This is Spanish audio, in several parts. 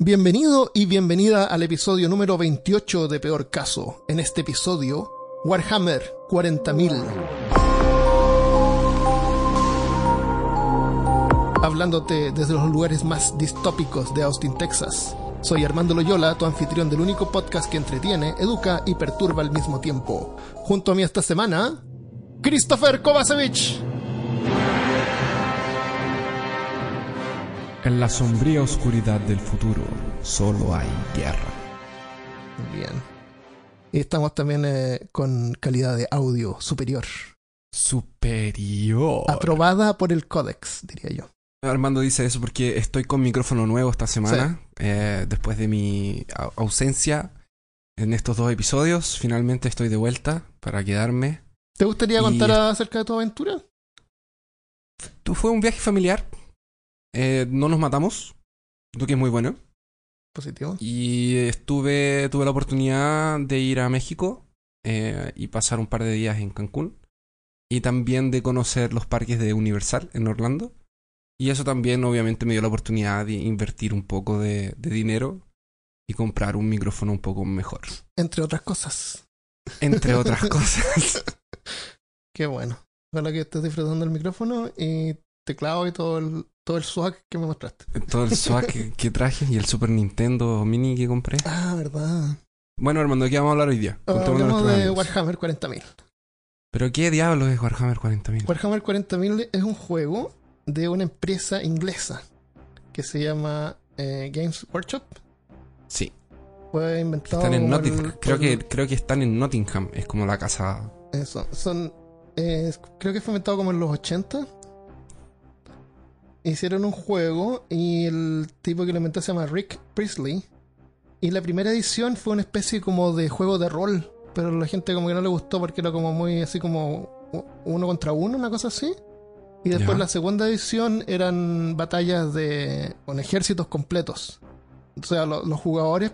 Bienvenido y bienvenida al episodio número 28 de Peor Caso. En este episodio, Warhammer 40.000. Hablándote desde los lugares más distópicos de Austin, Texas. Soy Armando Loyola, tu anfitrión del único podcast que entretiene, educa y perturba al mismo tiempo. Junto a mí esta semana, Christopher Kovacevic. En la sombría oscuridad del futuro solo hay guerra. Bien. Y estamos también eh, con calidad de audio superior. Superior. Aprobada por el Codex, diría yo. Armando dice eso porque estoy con micrófono nuevo esta semana. Eh, después de mi au- ausencia en estos dos episodios, finalmente estoy de vuelta para quedarme. ¿Te gustaría Y- contar acerca de tu aventura? Tu- Fue un viaje familiar. Eh, no nos matamos, lo que es muy bueno. Positivo. Y estuve, tuve la oportunidad de ir a México eh, y pasar un par de días en Cancún. Y también de conocer los parques de Universal en Orlando. Y eso también obviamente me dio la oportunidad de invertir un poco de, de dinero y comprar un micrófono un poco mejor. Entre otras cosas. Entre otras cosas. Qué bueno. Ojalá que estés disfrutando el micrófono y teclado y todo el, todo el swag que me mostraste. Todo el swag que, que traje y el Super Nintendo Mini que compré. Ah, verdad. Bueno, Armando, ¿de qué vamos a hablar hoy día? Contémosle a Hablamos de amigos. Warhammer 40.000. ¿Pero qué diablos es Warhammer 40.000? Warhammer 40.000 es un juego de una empresa inglesa que se llama eh, Games Workshop. Sí. Fue inventado. Están en Nottingham. el- Creo que, creo que están en Nottingham. Es como la casa. Eso, son. eh, creo que fue inventado como en los 80. Hicieron un juego y el tipo que lo inventó se llama Rick Priestley. Y la primera edición fue una especie como de juego de rol. Pero la gente como que no le gustó porque era como muy así como uno contra uno, una cosa así. Y después la segunda edición eran batallas de con ejércitos completos. O sea, lo- los jugadores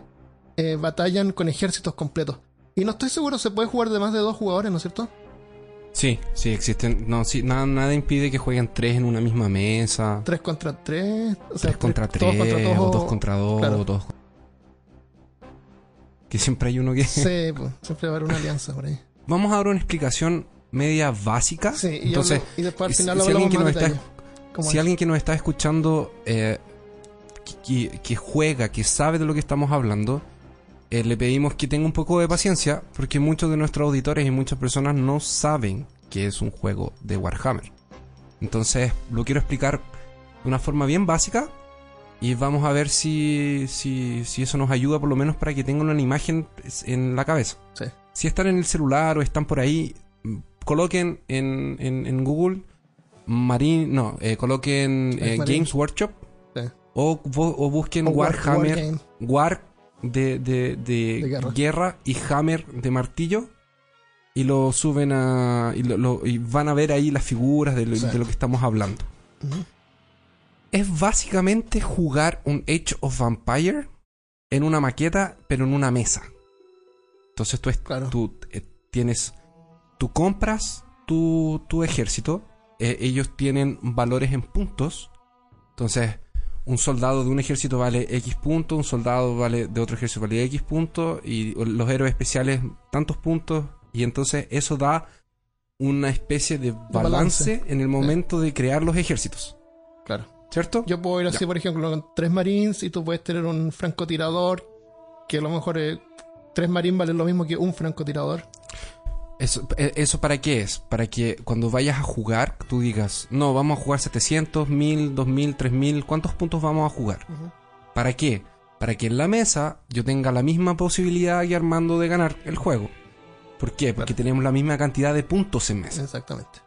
eh, batallan con ejércitos completos. Y no estoy seguro, se puede jugar de más de dos jugadores, ¿no es cierto? Sí, sí, existen. No, sí, nada, nada impide que jueguen tres en una misma mesa. 3 contra 3. O sea, Tres contra tres- tres, todos contra o dos contra dos, claro. o dos. Que siempre hay uno que. Sí, pues, siempre va a haber una alianza por ahí. Vamos a dar una explicación media básica. Sí, y, Entonces, hablo- y después al final si alguien que nos está- detalle. ¿Cómo si alguien que nos está escuchando eh, que, que- que juega, que sabe de lo que estamos hablando, eh, le pedimos que tenga un poco de paciencia, porque muchos de nuestros auditores y muchas personas no saben que es un juego de Warhammer. Entonces, lo quiero explicar de una forma bien básica y vamos a ver si, si, si eso nos ayuda por lo menos para que tengan una imagen en la cabeza. Sí. Si están en el celular o están por ahí, coloquen en, en, en Google Marine, no, eh, coloquen eh. Games Workshop Sí. o, bu- o busquen O War- Warhammer. War de, de, de De guerra. guerra. y Hammer de martillo y lo suben a y, lo- lo- y van a ver ahí las figuras de lo, de lo que estamos hablando. Es básicamente jugar un Age of Vampire en una maqueta, pero en una mesa. Entonces tú, es- Claro. tú eh, tienes, tú compras tu, tu ejército, eh, ellos tienen valores en puntos, entonces un soldado de un ejército vale X puntos, un soldado vale de otro ejército vale X puntos, y los héroes especiales tantos puntos, y entonces eso da una especie de balance, balance. en el momento de crear los ejércitos, Claro. ¿cierto? Yo puedo ir así, Ya. por ejemplo, con tres marines y tú puedes tener un francotirador que a lo mejor eh, tres marines valen lo mismo que un francotirador. Eso, eh, ¿Eso para qué es? Para que cuando vayas a jugar, tú digas, no, vamos a jugar 700, 1000, 2000, 3000, ¿cuántos puntos vamos a jugar? ¿Para qué? Para que en la mesa yo tenga la misma posibilidad que Armando de ganar el juego. ¿Por qué? Porque tenemos la misma cantidad de puntos en mesa. Exactamente.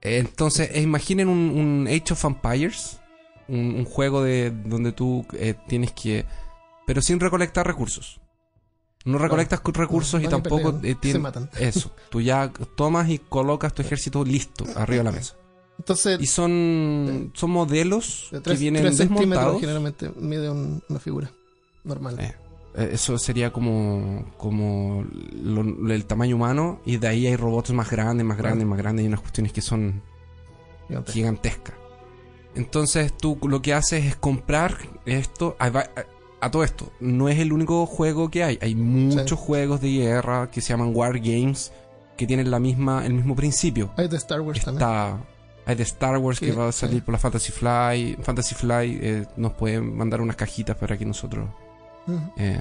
Eh, Entonces, eh, imaginen un, un Age of Empires, un, un juego de donde tú eh, tienes que... pero sin recolectar recursos. No recolectas cu- recursos y Van tampoco eh, se tien- matan. Eso, tú ya tomas y colocas tu ejército listo arriba de la mesa. Entonces, Y son, son modelos de que tres, vienen tres desmontados. generalmente mide un- una figura normal. Eh, eh, eso sería como, como lo- el tamaño humano y de ahí hay robots más grandes, más grandes, más grandes y unas cuestiones que son Gigante. gigantescas. Entonces tú lo que haces es comprar esto. A, todo esto, no es el único juego que hay. Hay muchos juegos de guerra que se llaman War Games que tienen la misma, el mismo principio. Hay de Star Wars también. Está. Hay de Star Wars que va a salir sí. por la Fantasy Fly. Fantasy Fly eh, nos pueden mandar unas cajitas para que nosotros eh,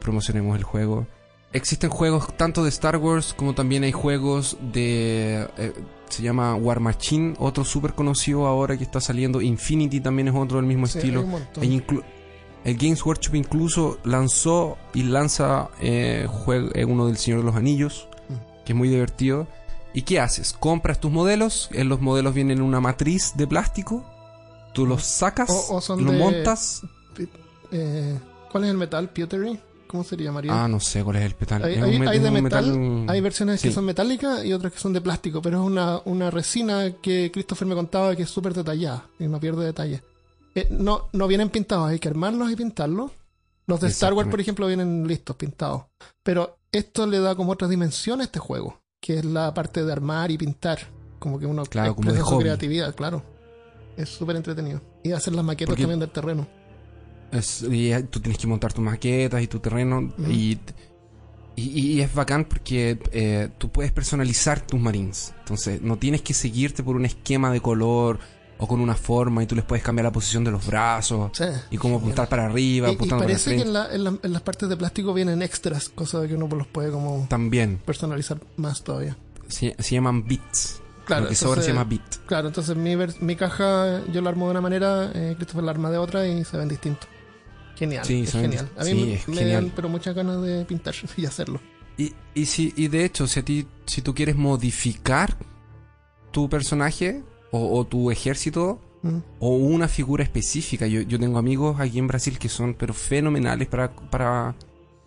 promocionemos el juego. Existen juegos tanto de Star Wars como también hay juegos de... eh, se llama War Machine, otro súper conocido ahora que está saliendo. Infinity también es otro del mismo estilo. hay. Hay el Games Workshop incluso lanzó y lanza eh, jue- eh, uno del Señor de los Anillos, Mm. que es muy divertido. ¿Y qué haces? Compras tus modelos, en los modelos vienen en una matriz de plástico, tú los sacas, O- o son lo de- montas. Eh, ¿Cuál es el metal? ¿Pewtery? ¿Cómo se llamaría? Ah, no sé cuál es el petal. Hay, de metal, hay versiones que son metálicas y otras que son de plástico, pero es una, una resina que Christopher me contaba que es súper detallada y no pierde detalle. Eh, no, no vienen pintados, hay que armarlos y pintarlos. Los de Star Wars, por ejemplo, vienen listos, pintados. Pero esto le da como otra dimensión a este juego, que es la parte de armar y pintar. Como que uno Claro, expresa su hobby. creatividad, claro. Es súper entretenido. Y hacer las maquetas Porque- también del terreno. Es- y eh, tú tienes que montar tus maquetas y tu terreno. y, y, y es bacán porque eh, tú puedes personalizar tus marines. Entonces, no tienes que seguirte por un esquema de color o con una forma y tú les puedes cambiar la posición de los brazos Sí. y cómo apuntar para arriba, Y- para parece que en, la- en la- en las partes de plástico vienen extras, cosa de que uno los puede como También personalizar más todavía. se, se llaman bits. Claro, Lo que sobra se entonces- llama bit. Claro, entonces mi, mi caja yo la armo de una manera, eh, Christopher la arma de otra y se ven distintos. Genial, Sí, es genial. A mí sí, me, es me genial. dan pero muchas ganas de pintar y hacerlo. Y, y, si, y de hecho, si, a ti, si tú quieres modificar tu personaje o, o tu ejército, Mm. o una figura específica. Yo, yo tengo amigos aquí en Brasil que son pero fenomenales para, para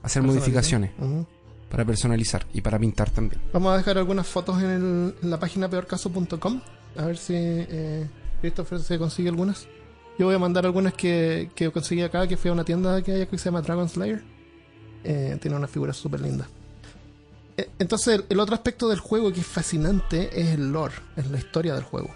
hacer modificaciones, para personalizar y para pintar también. Vamos a dejar algunas fotos en, el- en la página peorcaso.com. A ver si eh, Christopher se consigue algunas. Yo voy a mandar algunas que, que conseguí acá, que fui a una tienda que hay aquí que se llama Dragon Slayer. Eh, tiene unas figuras súper lindas. Eh, Entonces, el, el otro aspecto del juego que es fascinante es el lore, es la historia del juego.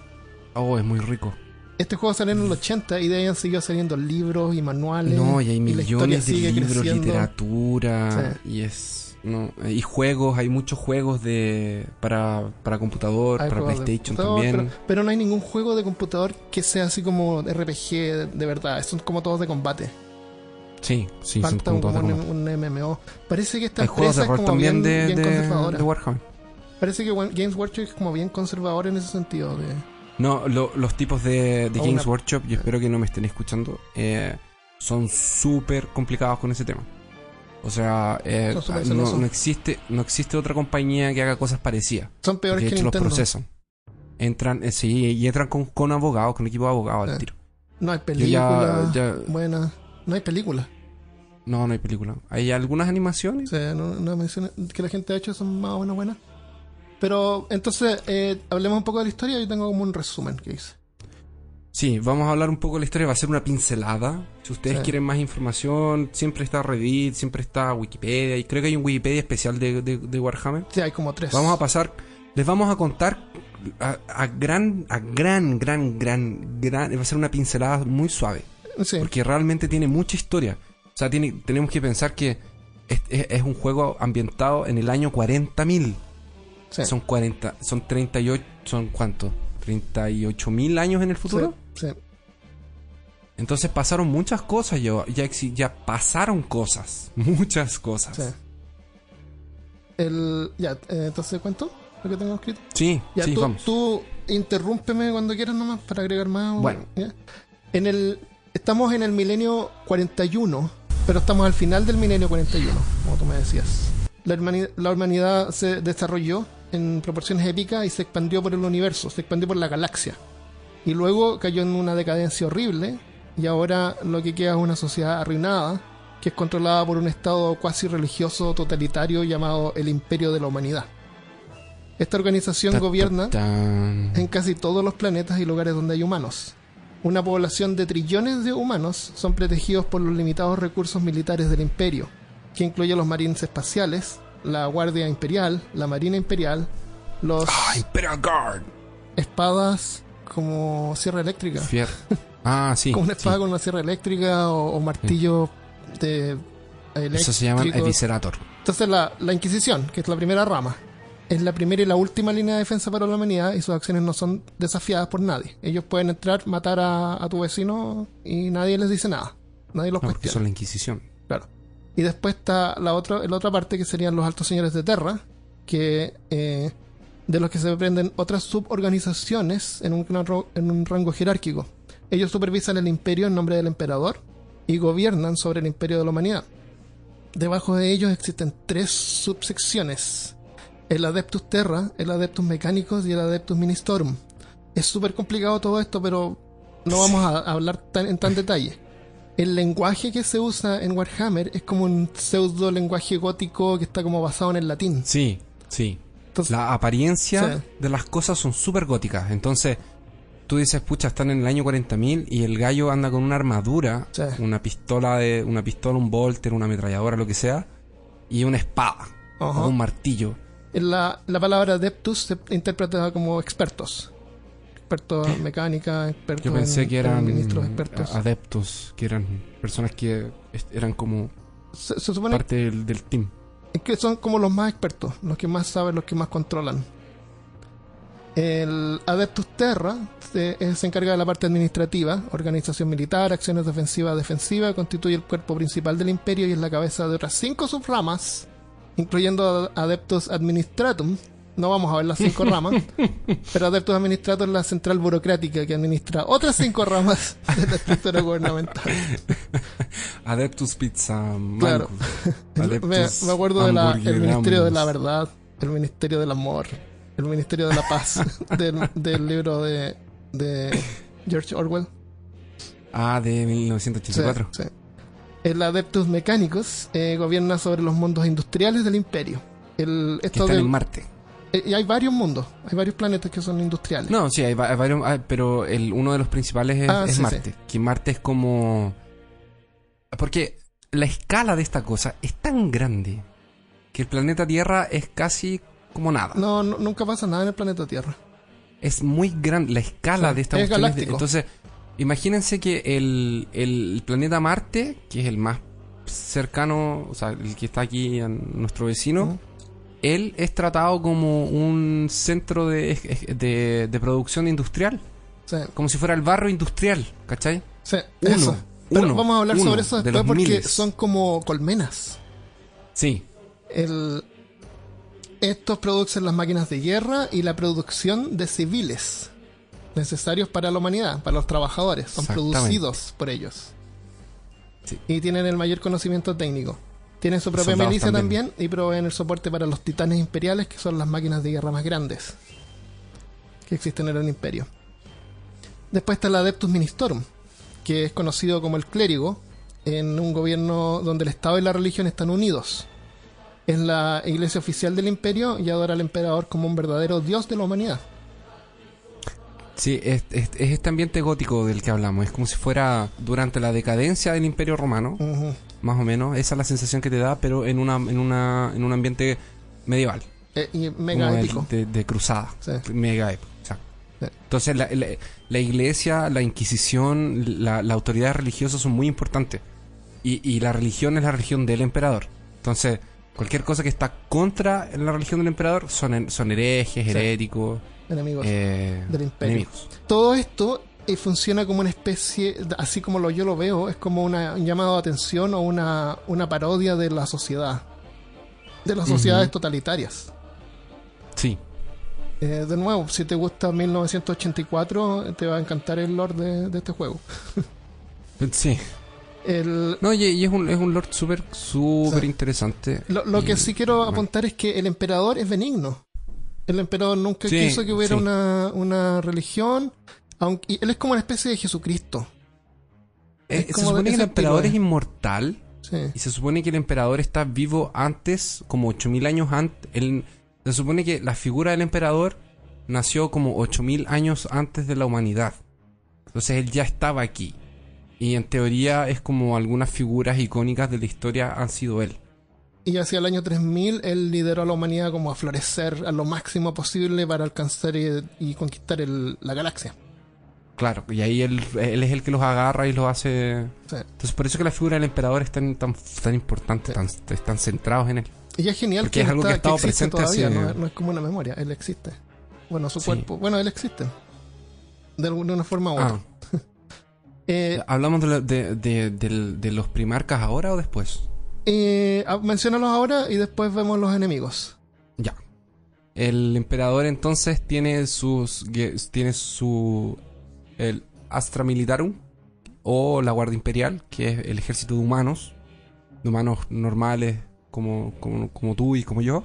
Oh, es muy rico. Este juego salió en el 80 y de ahí han seguido saliendo libros y manuales. No, y hay millones de libros, creciendo. literatura y es no, y juegos, hay muchos juegos de para, para computador, Hay para PlayStation computador, también. Pero, pero no hay ningún juego de computador que sea así como RPG de, de verdad. Son como todos de combate. Sí, sí, son Falta como un, todos de como un, un MMO. Parece que esta Hay juegos empresa es como también bien, de, bien de, de Warhammer. Parece que Games Workshop es como bien conservador en ese sentido. De... No, lo- los tipos de, de O Games una- Workshop, y espero que no me estén escuchando, eh, son súper complicados con ese tema. O sea, eh, súper no, existe no existe otra compañía que haga cosas parecidas. Son peores De que hecho, los Nintendo. procesan. Entran, eh, sí, y entran con, con abogados, con equipo de abogados al Ah. tiro. No hay Yo película ya, ya- buena. No hay película. No, no hay película. Hay algunas O animaciones. sea, no, no que la gente ha hecho son más o menos buenas. Pero entonces, eh, hablemos un poco de la historia. Yo tengo como un resumen que hice. Sí, vamos a hablar un poco de la historia. Va a ser una pincelada. Si ustedes Sí. quieren más información, siempre está Reddit, siempre está Wikipedia. Y creo que hay un Wikipedia especial de, de- de Warhammer. Sí, hay como tres. Vamos a pasar, les vamos a contar a, a gran, a gran, gran, gran, gran, va a ser una pincelada muy suave, Sí. porque realmente tiene mucha historia. O sea, tiene, tenemos que pensar que es, es- es un juego ambientado en el año 40.000. sí. Son 40, son 38, son cuánto? 38.000 años en el futuro. Sí, sí. Entonces pasaron muchas cosas, ya, exi- ya pasaron cosas, muchas cosas. Sí. El, ya, eh, entonces cuento lo que tengo escrito. Sí, Ya, sí, tú, vamos. tú interrúmpeme cuando quieras nomás para agregar más. Bueno. ¿ya? En el, estamos en el milenio 41, pero estamos al final del milenio 41, como tú me decías. La, hermani- la humanidad se desarrolló en proporciones épicas y se expandió por el universo, se expandió por la galaxia. Y luego cayó en una decadencia horrible y ahora lo que queda es una sociedad arruinada que es controlada por un estado cuasi religioso totalitario llamado el Imperio de la Humanidad. Esta organización Ta, ta, gobierna en casi todos los planetas y lugares donde hay humanos. Una población de trillones de humanos son protegidos por los limitados recursos militares del imperio, que incluye los marines espaciales, la Guardia Imperial, la Marina Imperial, los Ah, Imperial Guard. espadas como sierra eléctrica. Fier. Ah, sí. como una espada sí. con una sierra eléctrica o, o martillo de eléctrico. Eso se llama Eviscerator. Entonces la, la Inquisición, que es la primera rama, es la primera y la última línea de defensa para la humanidad y sus acciones no son desafiadas por nadie. Ellos pueden entrar, matar a, a tu vecino y nadie les dice nada. Nadie los No, porque cuestiona. son la Inquisición. Claro. Y después está la otra, la otra parte que serían los altos señores de Terra, que eh, de los que se desprenden otras suborganizaciones en un, rango- en un rango jerárquico. Ellos supervisan el imperio en nombre del emperador y gobiernan sobre el imperio de la humanidad. Debajo de ellos existen tres subsecciones. El Adeptus Terra, el Adeptus Mechanicus y el Adeptus Ministorum. Es súper complicado todo esto, pero no vamos a hablar tan, en tan detalle. El lenguaje que se usa en Warhammer es como un pseudo lenguaje gótico que está como basado en el latín. Sí, sí. Entonces, La apariencia Sí. de las cosas son súper góticas. Entonces, tú dices, pucha, están en el año 40.000 y el gallo anda con una armadura, Sí. una pistola, de, una pistola, un bolter, una ametralladora, lo que sea, y una espada o un martillo. la, la palabra adeptus se interpreta como expertos. Expertos en mecánica, expertos Yo pensé en, que eran ministros expertos. adeptos, que eran personas que eran como Se, se supone parte del, del team. que son como los más expertos, los que más saben, los que más controlan. El Adeptus Terra se, eh, se encarga de la parte administrativa, organización militar, acciones defensivas, defensiva, constituye el cuerpo principal del imperio y es la cabeza de otras cinco subramas, incluyendo Adeptus Administratum. No vamos a ver las cinco ramas, pero Adeptus Administratum es la central burocrática que administra otras cinco ramas de la estructura gubernamental. Adeptus Pizza Claro. Me, Adeptus me acuerdo del Ministerio de la. Verdad, el Ministerio del Amor, el Ministerio de la Paz del, del libro de, de George Orwell. Ah, de Sí, 1984. sí. El Adeptus Mechanicus eh, gobierna sobre los mundos industriales del imperio. El, que esto están de- en Marte. Eh, y hay varios mundos, hay varios planetas que son industriales. No, sí, hay, va- hay varios, pero el, uno de los principales es, Ah, es sí, Marte. Que Marte es como... Porque la escala de esta cosa es tan grande que el planeta Tierra es casi como nada. No, no- nunca pasa nada en el planeta Tierra. Es muy grande la escala Sí, de esta es de-. Entonces, imagínense que el, el planeta Marte, que es el más cercano, o sea, el que está aquí a nuestro vecino. Él es tratado como un centro de, de, de producción industrial, Sí, como si fuera el barro industrial, ¿cachai? sí, Uno, eso. Pero uno, vamos a hablar sobre eso de después porque miles. son como colmenas. Sí, el, estos producen las máquinas de guerra y la producción de civiles necesarios para la humanidad, para los trabajadores. Son producidos por ellos. Sí. Y tienen el mayor conocimiento técnico. Tienen su propia soldados milicia también. también. y proveen el soporte para los titanes imperiales, que son las máquinas de guerra más grandes que existen en el imperio. Después está el Adeptus Ministorum, que es conocido como el clérigo en un gobierno donde el Estado y la religión están unidos. Es la iglesia oficial del imperio y adora al emperador como un verdadero dios de la humanidad. sí, es, es- es este ambiente gótico del que hablamos. Es como si fuera durante la decadencia del Imperio Romano. Más o menos. Esa es la sensación que te da, pero en, una, en, una, en un ambiente medieval. Eh, y mega épico. De, de cruzada. Sí. Mega épico. Sí. Entonces, la, la- la iglesia, la inquisición, la, la autoridad religiosa son muy importantes. Y, y la religión es la religión del emperador. Entonces, cualquier cosa que está contra la religión del emperador son, son herejes, Sí. heréticos, Enemigos eh, del imperio. enemigos. Todo esto eh, funciona como una especie, así como lo, yo lo veo, es como una, un llamado de atención o una, una parodia de la sociedad. De las sociedades totalitarias. Sí. Eh, de nuevo, si te gusta 1984, te va a encantar el lore de, de este juego. Sí. El, No, y, y es un, es un lord súper, súper Sí. interesante. lo, lo que Y- sí quiero apuntar es que el emperador es benigno. El emperador nunca Sí, quiso que hubiera sí. una, una religión, aunque él es como una especie de Jesucristo. Es se supone que el emperador es inmortal. Sí. Y se supone que el emperador está vivo antes, como 8000 años antes. El- se supone que la figura del emperador nació como 8000 años antes de la humanidad. Entonces él ya estaba aquí. Y en teoría es como algunas figuras icónicas de la historia han sido él. Y hacia el año 3000 él lideró a la humanidad como a florecer a lo máximo posible para alcanzar y, y conquistar el- la galaxia. Claro, y ahí él, él es el que los agarra y los hace... Sí. Entonces por eso que la figura del emperador es tan, tan, tan importante, tan, están centrados en él. Y es genial Porque que, es algo que ha está- estado presente todavía, hace- no, es- no es como una memoria, él existe. Bueno, su Sí. cuerpo, bueno, él existe. De alguna una forma u otra. Ah, Eh, ¿Hablamos de, de, de- del- de los primarcas ahora o después? eh, ah, menciónalos ahora y después vemos los enemigos. Ya. El emperador entonces tiene sus tiene su el Astra Militarum o la Guardia Imperial, que es el ejército de humanos, de humanos normales como, como, como tú y como yo.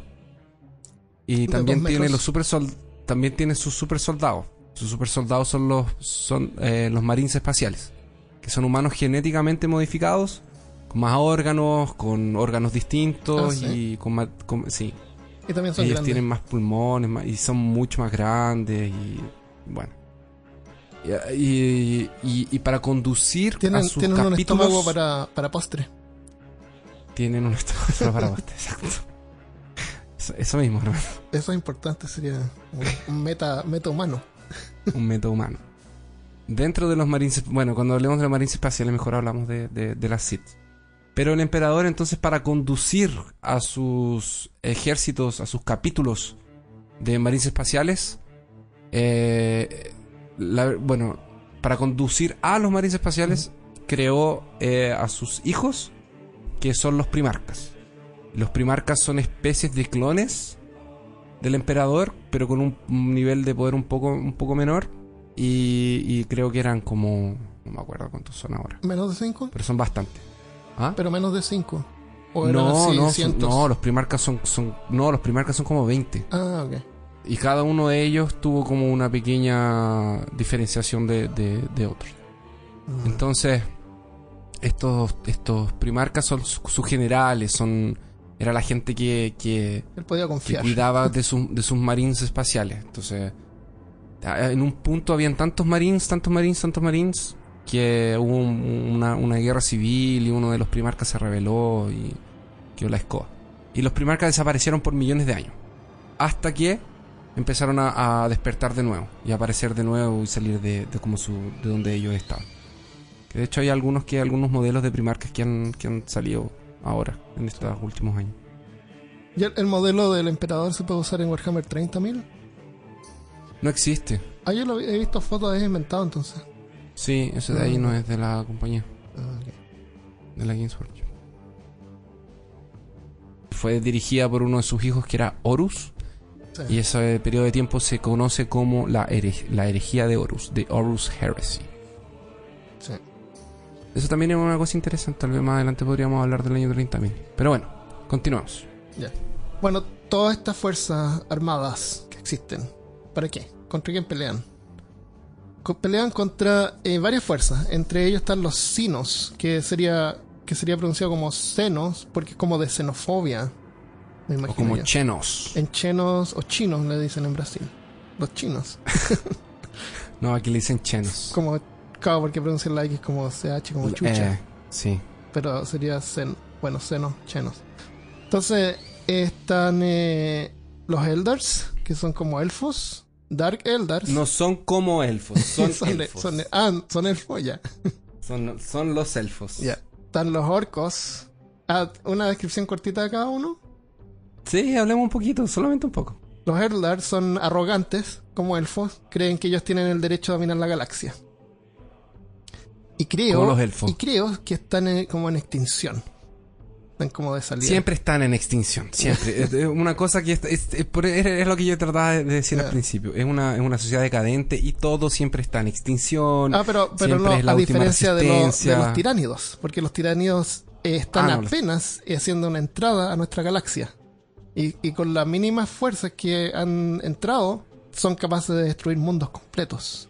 Y De también tiene los super sol- también tiene sus super soldados. Sus super soldados son los son eh, los marines espaciales, que son humanos genéticamente modificados con más órganos, con órganos distintos Ah, ¿sí? y con, más- con- sí, Y también son ellos grandes. tienen más pulmones más- y son mucho más grandes y bueno. Y, y- para conducir Tienen, a sus tienen un capítulos estómago para, para postre. tienen un estómago para postre, exacto. Eso, eso mismo, hermano. Eso es importante, sería un, un meta, meta humano. un método humano. Dentro de los marines, bueno, cuando hablemos de los marines espaciales, mejor hablamos de, de, de las Sith. Pero el emperador, entonces, para conducir a sus ejércitos, a sus capítulos de marines espaciales, eh, la- bueno, para conducir a los marines espaciales, creó eh, a sus hijos, que son los primarcas. Los primarcas son especies de clones del emperador, pero con un, un nivel de poder un poco, un poco menor. Y, y creo que eran como. No me acuerdo cuántos son ahora. Menos de 5, Pero son bastantes. ¿Ah? pero menos de 5. O eran No, no, son- no, los primarcas son, son. No, los primarcas son como 20. Ah, ok. Y cada uno de ellos tuvo como una pequeña diferenciación de, de, de otros. Entonces, estos, estos primarcas son su- sus generales, son. Era la gente que, que, Él podía que confiar. cuidaba de, sus de sus marines espaciales. Entonces, en un punto habían tantos marines, tantos marines, tantos marines, que hubo un- una, una guerra civil y uno de los primarcas se rebeló y quedó la escoba. Y los primarcas desaparecieron por millones de años. Hasta que empezaron a, a despertar de nuevo y a aparecer de nuevo y salir de, de como su, de donde ellos estaban. Que de hecho hay algunos que algunos modelos de primarcas que han, que han salido ahora, en estos últimos años. ¿Y el, el modelo del emperador se puede usar en Warhammer 30.000? No existe. Ah, yo lo he visto fotos, es inventado entonces. Sí, ese de ahí Ah. no es de la compañía, Ah, ok. de la Games Workshop. Fue dirigida por uno de sus hijos que era Horus, Sí. y ese periodo de tiempo se conoce como la, la herejía de Horus, de Horus Heresy. Sí. Eso también es una cosa interesante, tal vez más adelante podríamos hablar del año 30.000. Pero bueno, continuamos. Ya. Bueno, todas estas fuerzas armadas que existen, ¿para qué? ¿Contra quién pelean? Pelean contra eh, varias fuerzas. Entre ellos están los sinos, que sería que sería pronunciado como senos, porque es como de xenofobia. Me O como yo. chenos. En chenos o chinos le dicen en Brasil. Los chinos. No, aquí le dicen chenos. Como, claro, porque pronuncian la X como CH, como chucha. Eh, sí. pero sería sen, bueno, senos, chenos. Entonces están eh, los Eldars, que son como elfos, Dark Eldars. No son como elfos, son, son, elfos. son- ah, son elfos, ya. Son, son los elfos. Ya. Están los orcos. Ah, una descripción cortita de cada uno. Sí, hablemos un poquito, solamente un poco. Los Eldars son arrogantes, como elfos, creen que ellos tienen el derecho a dominar la galaxia. Y creo, Como los elfos. y creo que están en- como en extinción. Están como de salida. Siempre están en extinción, siempre. es una cosa que es, es- lo que yo trataba de decir al principio. Es una, es una sociedad decadente y todo siempre está en extinción. Ah, pero, pero no, es la a diferencia de, los- de los tiránidos, porque los tiránidos eh, están Ah, no, apenas eh, haciendo una entrada a nuestra galaxia. Y, y con las mínimas fuerzas que han entrado, son capaces de destruir mundos completos.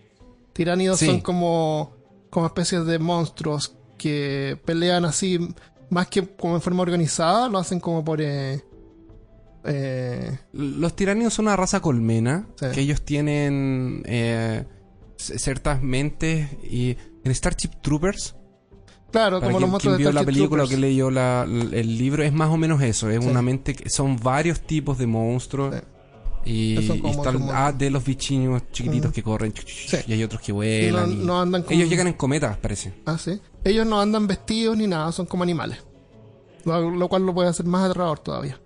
Tiránidos Sí. son como, como especies de monstruos que pelean así, más que como en forma organizada, lo hacen como por... eh, eh, Los tiranios son una raza colmena Sí. que ellos tienen eh, ciertas mentes y en Starship Troopers claro, para como quien, los monstruos quien vio la película o que leyó la- el libro es más o menos eso es Sí. una mente que son varios tipos de monstruos Sí. Y, Esos y como está el otros A de los bichinos chiquititos que corren. Y hay otros que Y no, vuelan. y- no andan con... Ellos llegan en cometas, parece. Ah, sí. Ellos no andan vestidos ni nada, son como animales. Lo, lo cual lo puede hacer más aterrador todavía.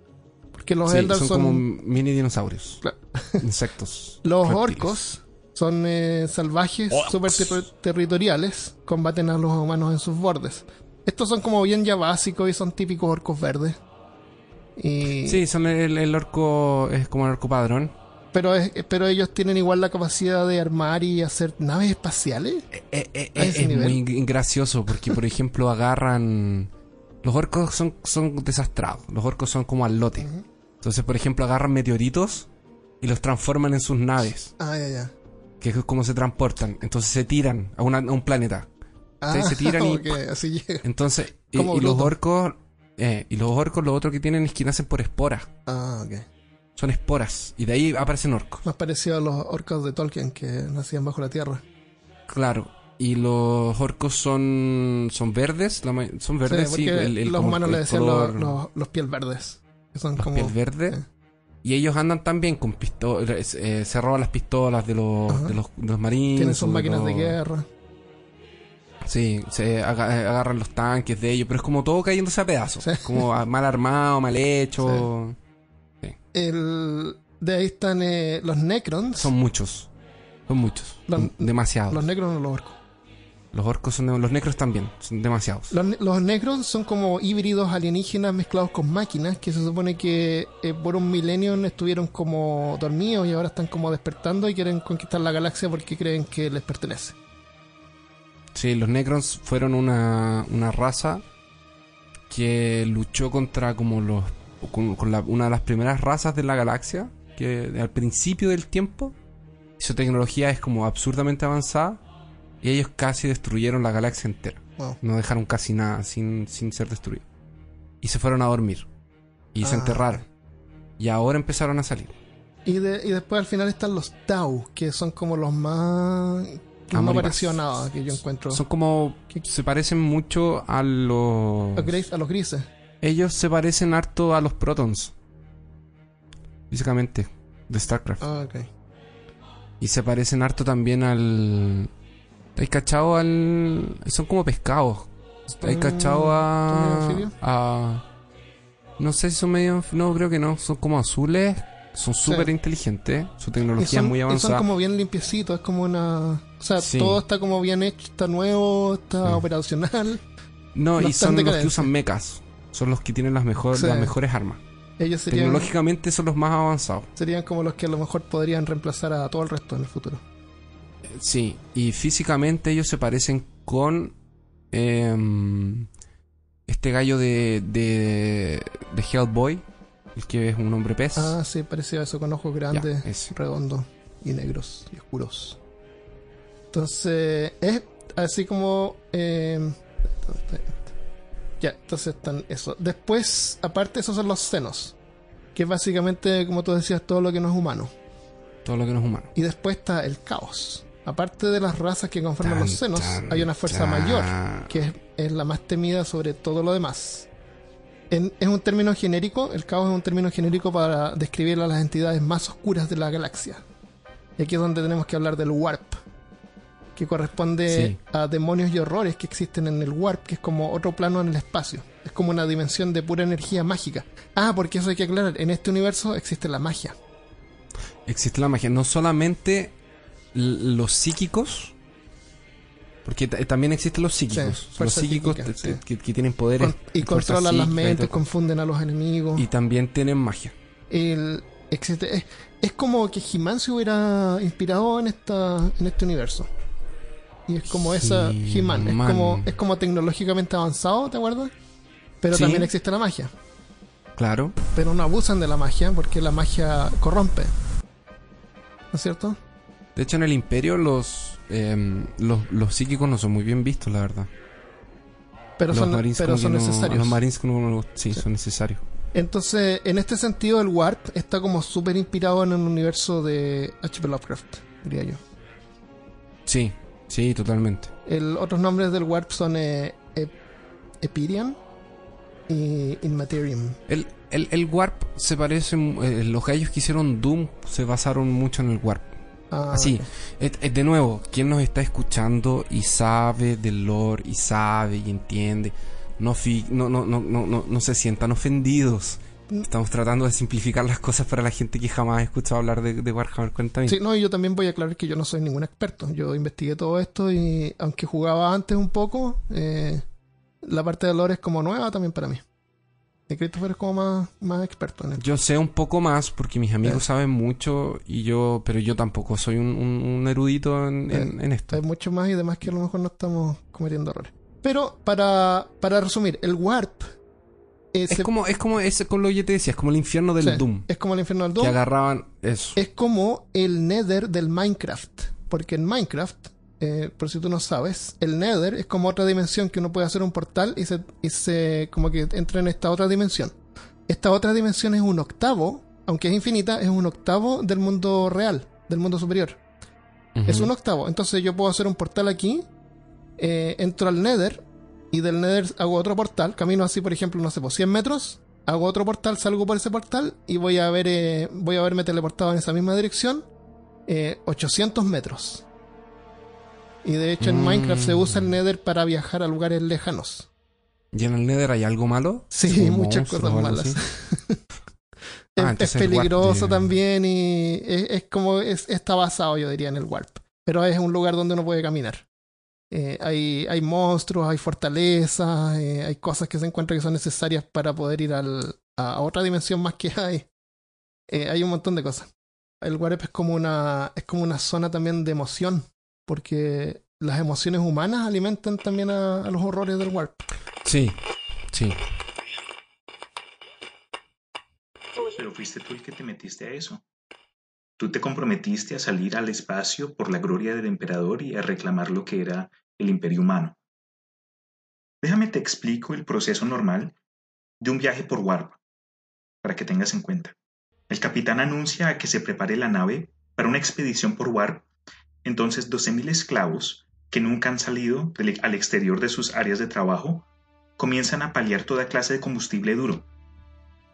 Porque los Eldar son, son... como mini dinosaurios. Claro. Insectos. Los reptiles. orcos son eh, salvajes, Orcs. súper ter- territoriales, combaten a los humanos en sus bordes. Estos son como bien ya básicos y son típicos orcos verdes. Y, Sí, son el, el orco. Es como el orco padrón. pero, es- pero ellos tienen igual la capacidad de armar y hacer naves espaciales. Eh, eh, eh, es nivel. muy gracioso porque, por ejemplo, agarran. Los orcos son, son desastrados. Los orcos son como al lote. Entonces, por ejemplo, agarran meteoritos y los transforman en sus naves, Ah, ya, ya. Que es como se transportan. Entonces se tiran a, una- a un planeta. Ah, se tiran y- ok, así llega. Entonces, y, los orcos. eh, y los orcos lo otro que tienen es que nacen por esporas. Ah, ok. Son esporas. Y de ahí aparecen orcos. Más parecido a los orcos de Tolkien que nacían bajo la tierra. Claro. Y los orcos son. son verdes. la son verdes, sí. porque el- el- los humanos le decían color- los, los, los piel verdes. Que son los como. piel verde. Y ellos andan también con pistolas. se roban las pistolas de los, de los, de los marines. Tienen sus máquinas de guerra. Sí, se eh, agarran los tanques de ellos. Pero es como todo cayéndose a pedazos. Sí. Como mal armado, mal hecho. El, de ahí están eh, los Necrons. Son muchos. Son muchos. Los- demasiados. Los Necrons o los orcos. Orcos son. de- los necros también. Son demasiados. Los, los Necrons son como híbridos alienígenas mezclados con máquinas que se supone que eh, por un milenio estuvieron como dormidos y ahora están como despertando y quieren conquistar la galaxia porque creen que les pertenece. Sí, los Necrons fueron una, una raza que luchó contra como los con, con la- una de las primeras razas de la galaxia que al principio del tiempo su tecnología es como absurdamente avanzada y ellos casi destruyeron la galaxia entera. Wow. No dejaron casi nada sin, sin ser destruido. Y se fueron a dormir. Y se Ah. enterraron. Y ahora empezaron a salir. Y, de- y después al final están los Tau, que son como los más... No Amor y me paz. pareció nada que yo encuentro. Son como... ¿Qué- Se parecen mucho a los... a, gris- a los grises. Ellos se parecen harto a los Protons. Físicamente. De StarCraft. Ah, ok. Y se parecen harto también al... ¿Hay cachado al...? Son como pescados. ¿Hay cachado ¿son medio a... a... No sé si son medio... No, creo que no. Son como azules. Son súper inteligentes. Su tecnología son, es muy y son avanzada. como bien limpiecitos, es como una... O sea, Sí. todo está como bien hecho, está nuevo, está Sí. operacional. No, no y son los que usan mechas. Son los que tienen las, mejor, las mejores armas. Ellos serían, Tecnológicamente son los más avanzados. serían como los que a lo mejor podrían reemplazar a todo el resto en el futuro. Sí, y físicamente ellos se parecen con em, este gallo de, de, de Hellboy, el que es un hombre pez. Ah, sí, parecía eso, con ojos grandes, redondos y negros y oscuros. Entonces, es así como... eh, ya, entonces están eso. Después, aparte, esos son los senos. Que es básicamente, como tú decías, todo lo que no es humano. Todo lo que no es humano. Y después está el caos. Aparte de las razas que conforman Tan, los senos, tan, hay una fuerza tan. mayor, que es, es la más temida sobre todo lo demás. En- es un término genérico, el caos es un término genérico para describir a las entidades más oscuras de la galaxia. Y aquí es donde tenemos que hablar del warp, que corresponde Sí. a demonios y horrores que existen en el warp, que es como otro plano en el espacio. Es como una dimensión de pura energía mágica. Ah, porque eso hay que aclarar, en este universo existe la magia. Existe la magia. No solamente los psíquicos, porque ta- también existen los psíquicos. Sí, los psíquicos sí. que, que tienen poderes. Con- y controlan las mentes, confunden a los enemigos. Y también tienen magia. el existe es, es como que He-Man se hubiera inspirado en esta en este universo y es como esa He-Man es como es como tecnológicamente avanzado ¿te acuerdas? pero Sí. también existe la magia Claro. pero no abusan de la magia porque la magia corrompe ¿no es cierto? De hecho, en el Imperio los, em, los, los psíquicos no son muy bien vistos, la verdad. pero los son Marines pero como son no- necesarios Los Marines no sí, Sí. son necesarios. entonces en este sentido el warp está como súper inspirado en el universo de H.P. Lovecraft diría yo Sí, sí, totalmente. El, otros nombres del warp son eh, Ep- Epirian y Inmaterium. El, el, el Warp se parece. eh, los gallos que hicieron Doom se basaron mucho en el Warp. Ah, Así, de nuevo, quien nos está escuchando y sabe del lore y sabe y entiende, no, fi- no, no, no, no, no, no se sientan ofendidos. Estamos tratando de simplificar las cosas para la gente que jamás ha escuchado hablar de, de Warhammer 40.000. Sí, no, y yo también voy a aclarar que yo no soy ningún experto. Yo investigué todo esto y aunque jugaba antes un poco, eh, la parte de lore es como nueva también para mí. Y Christopher es como más, más experto en esto. Yo sé un poco más porque mis amigos Eh. saben mucho y yo, pero yo tampoco soy un, un- un erudito en, en- en esto. Hay mucho más y demás que a lo mejor no estamos cometiendo errores. Pero para, para resumir, el Warp Es como, es como, es con lo que yo te decía, es como el infierno del sí, Doom. es como el infierno del Que Doom. agarraban eso. es como el Nether del Minecraft. Porque en Minecraft, eh, por si tú no sabes, el Nether es como otra dimensión que uno puede hacer un portal y se, y se como que entra en esta otra dimensión. Esta otra dimensión es un octavo, aunque es infinita, es un octavo del mundo real, del mundo superior. Es un octavo. Entonces yo puedo hacer un portal aquí, eh, entro al Nether y del Nether hago otro portal, camino así, por ejemplo, no sé, por 100 metros, hago otro portal, salgo por ese portal y voy a ver, eh, voy a haberme teleportado en esa misma dirección eh, 800 metros. Y de hecho en Mm. Minecraft se usa el Nether para viajar a lugares lejanos. ¿Y en el Nether hay algo malo? Sí, ¿Como muchas cosas malas. Es, Ah, es peligroso también y es, es como es, está basado, yo diría, en el warp. Pero es un lugar donde uno puede caminar. Eh, hay, hay monstruos, hay fortalezas, eh, hay cosas que se encuentran que son necesarias para poder ir al, a, a otra dimensión más que hay. Eh, hay un montón de cosas. El warp es como una es como una zona también de emoción, porque las emociones humanas alimentan también a, a los horrores del warp. Sí, sí. Pero fuiste tú el que te metiste a eso. Tú te comprometiste a salir al espacio por la gloria del emperador y a reclamar lo que era el imperio humano. Déjame te explico el proceso normal de un viaje por Warp, para que tengas en cuenta. El capitán anuncia que se prepare la nave para una expedición por Warp, entonces 12.000 esclavos que nunca han salido al exterior de sus áreas de trabajo comienzan a paliar toda clase de combustible duro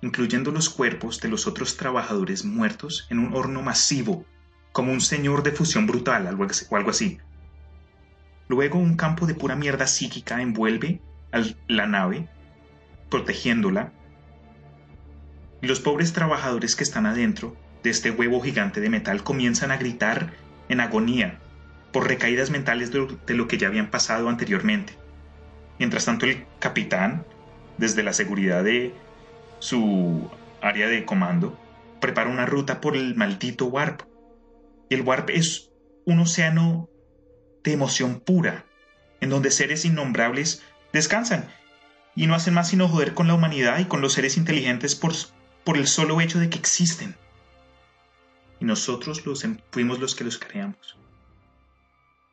incluyendo los cuerpos de los otros trabajadores muertos en un horno masivo, como un señor de fusión brutal o algo así. Luego un campo de pura mierda psíquica envuelve a la nave, protegiéndola. Y los pobres trabajadores que están adentro de este huevo gigante de metal comienzan a gritar en agonía por recaídas mentales de lo- que ya habían pasado anteriormente. Mientras tanto el capitán, desde la seguridad de su área de comando, prepara una ruta por el maldito Warp. Y el Warp es un océano de emoción pura, en donde seres innombrables descansan y no hacen más sino joder con la humanidad y con los seres inteligentes por, por el solo hecho de que existen. Y nosotros los, em- fuimos los que los creamos.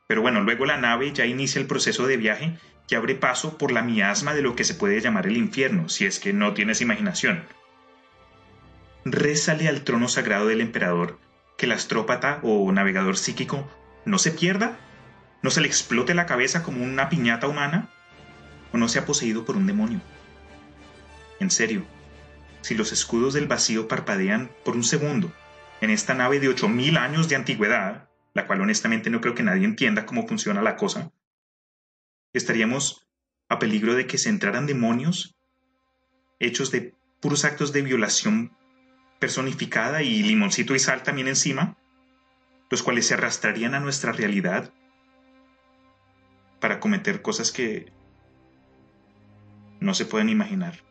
Pero bueno, luego la nave ya inicia el proceso de viaje que abre paso por la miasma de lo que se puede llamar el infierno, si es que no tienes imaginación. Rézale al trono sagrado del emperador que el astrópata o navegador psíquico no se pierda, no se le explote la cabeza como una piñata humana, o no sea poseído por un demonio. En serio, si los escudos del vacío parpadean por un segundo en esta nave de 8000 años de antigüedad, la cual honestamente no creo que nadie entienda cómo funciona la cosa, estaríamos a peligro de que se entraran demonios hechos de puros actos de violación personificada y limoncito y sal también encima, los cuales se arrastrarían a nuestra realidad para cometer cosas que no se pueden imaginar.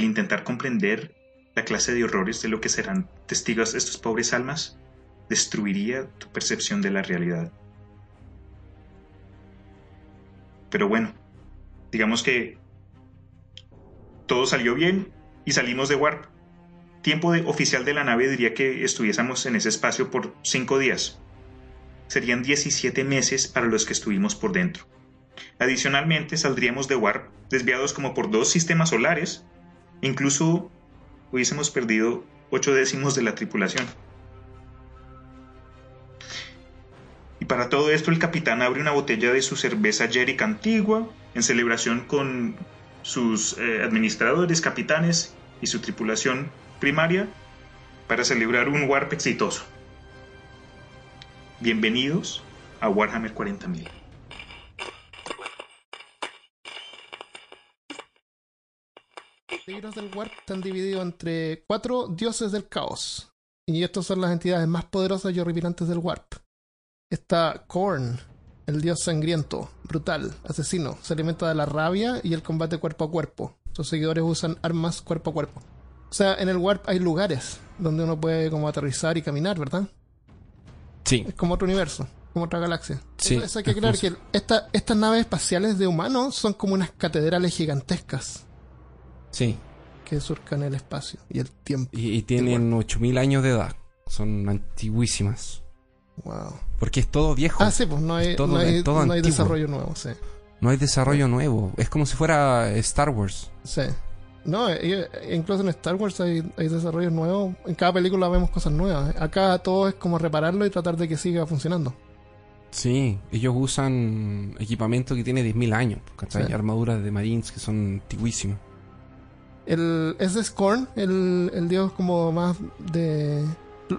El intentar comprender la clase de horrores de lo que serán testigos estos pobres almas destruiría tu percepción de la realidad. Pero bueno, digamos que todo salió bien y salimos de Warp. Tiempo de- oficial de la nave diría que estuviésemos en ese espacio por 5 días. Serían 17 meses para los que estuvimos por dentro. Adicionalmente, saldríamos de Warp desviados como por dos sistemas solares. Incluso hubiésemos perdido 8 décimos de la tripulación. Y Para todo esto, el capitán abre una botella de su cerveza Jerick antigua en celebración con sus eh, administradores, capitanes y su tripulación primaria para celebrar un warp exitoso. Bienvenidos a Warhammer 40.000. libros del Warp están divididos entre cuatro dioses del caos. Y estos son las entidades más poderosas y horripilantes del Warp. Está Korn, el dios sangriento, brutal, asesino. Se alimenta de la rabia y el combate cuerpo a cuerpo. Sus seguidores usan armas cuerpo a cuerpo. O sea, en el Warp hay lugares donde uno puede como aterrizar y caminar, ¿verdad? Sí. Es como otro universo, como otra galaxia. Sí, Eso, eso hay que justo. que esta- estas naves espaciales de humanos son como unas catedrales gigantescas Sí. que surcan el espacio y el tiempo. Y, y tienen 8000 años de edad. Son antiguísimas. Wow. Porque es todo viejo. Ah, sí, pues no hay, todo- no hay, es todo no hay antiguo. desarrollo nuevo, sí. No hay desarrollo nuevo. Es como si fuera Star Wars. Sí. No, eh, incluso en Star Wars hay, hay desarrollos nuevos. En cada película vemos cosas nuevas. Acá todo es como repararlo y tratar de que siga funcionando. Sí, ellos usan equipamiento que tiene 10.000 años. ¿cachai? Sí. Armaduras de Marines que son antiguísimas. El, es Korn, el, el dios como más de...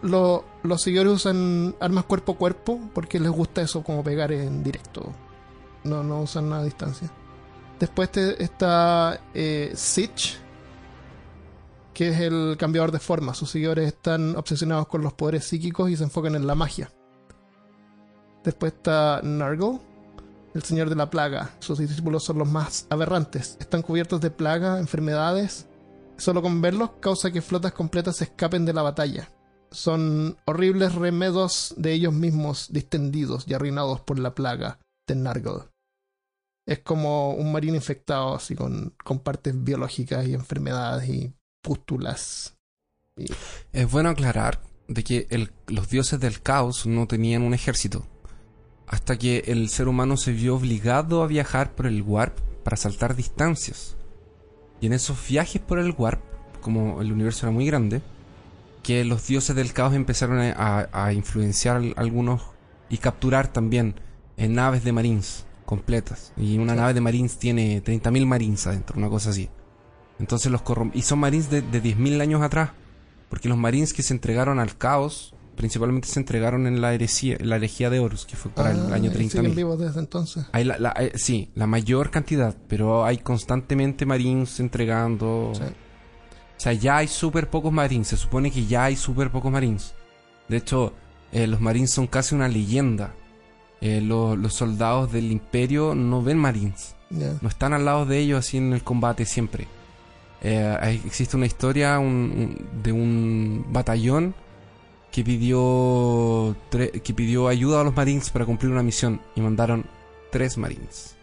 Lo- los seguidores usan armas cuerpo a cuerpo porque les gusta eso como pegar en directo. No, no usan nada a distancia. Después te- está eh, Sitch, que es el cambiador de forma. Sus seguidores están obsesionados con los poderes psíquicos y se enfocan en la magia. Después está Nargle, el señor de la plaga. Sus discípulos son los más aberrantes. Están cubiertos de plaga, enfermedades. Solo con verlos causa que flotas completas se escapen de la batalla. Son horribles remedos de ellos mismos, distendidos y arruinados por la plaga de Nargle. Es como un marino infectado, así con, con partes biológicas y enfermedades y pústulas. Es bueno aclarar de que los dioses del caos no tenían un ejército. Hasta que el ser humano se vio obligado a viajar por el warp para saltar distancias. Y en esos viajes por el warp, como el universo era muy grande, que los dioses del caos empezaron a, influenciar al- algunos y capturar también en naves de marines completas. Y una Sí. nave de marines tiene 30.000 marines adentro, una cosa así. Entonces los corrom- Y son marines de, de 10.000 años atrás. Porque los marines que se entregaron al caos, principalmente se entregaron en la herejía, la herejía de Horus, que fue para el Ah, año y siguen 30.000. vivos desde entonces. Hay la, la- eh, sí, la mayor cantidad, pero hay constantemente marines entregando. Sí. O sea, ya hay súper pocos marines. Se supone que ya hay súper pocos marines. De hecho, eh, los marines son casi una leyenda. Eh, lo- los soldados del imperio no ven marines. No están al lado de ellos así en el combate siempre. Eh, existe una historia un- un- de un batallón que pidió que pidió ayuda a los marines para cumplir una misión y mandaron tres marines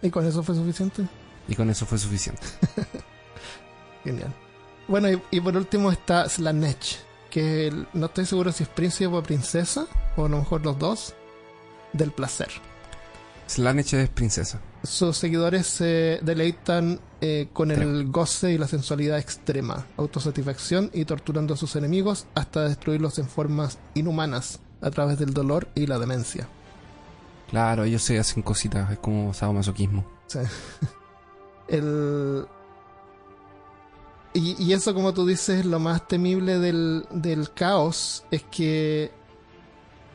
¿Y con eso fue suficiente? y con eso fue suficiente. Genial. Bueno, y, y por último está Slanesh, que no estoy seguro si es príncipe o princesa, o a lo mejor los dos, del placer. Slanesh es princesa. Sus seguidores se deleitan eh, con el goce y la sensualidad extrema, autosatisfacción y torturando a sus enemigos hasta destruirlos en formas inhumanas a través del dolor y la demencia. Claro, ellos se hacen cositas, es como sadomasoquismo. Sí. El... Y, y eso, como tú dices, lo más temible del, del caos es que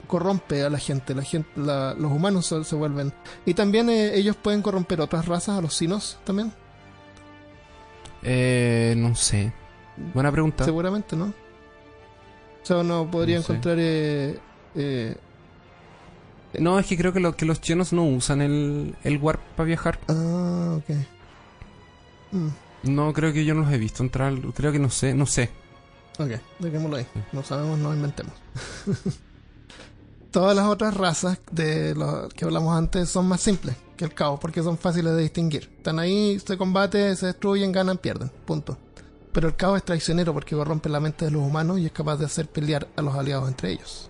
corrompe a la gente. La gente la- los humanos se, se vuelven. Y también eh, ellos pueden corromper otras razas, a los sinos también. Eh, no sé. Buena pregunta. Seguramente, ¿no? O sea, uno podría No sé. encontrar. eh, eh, No, es que creo que, lo- que los chinos no usan el, el warp para viajar. ah, ok. Mm, No, creo que yo no los he visto entrar. Creo que no sé, no sé. ok, dejémoslo ahí. No sabemos, no inventemos. Todas las otras razas de lo que hablamos antes son más simples que el caos porque son fáciles de distinguir. Están ahí, se combate, se destruyen, ganan, pierden. Punto. Pero el caos es traicionero porque corrompe la mente de los humanos y es capaz de hacer pelear a los aliados entre ellos.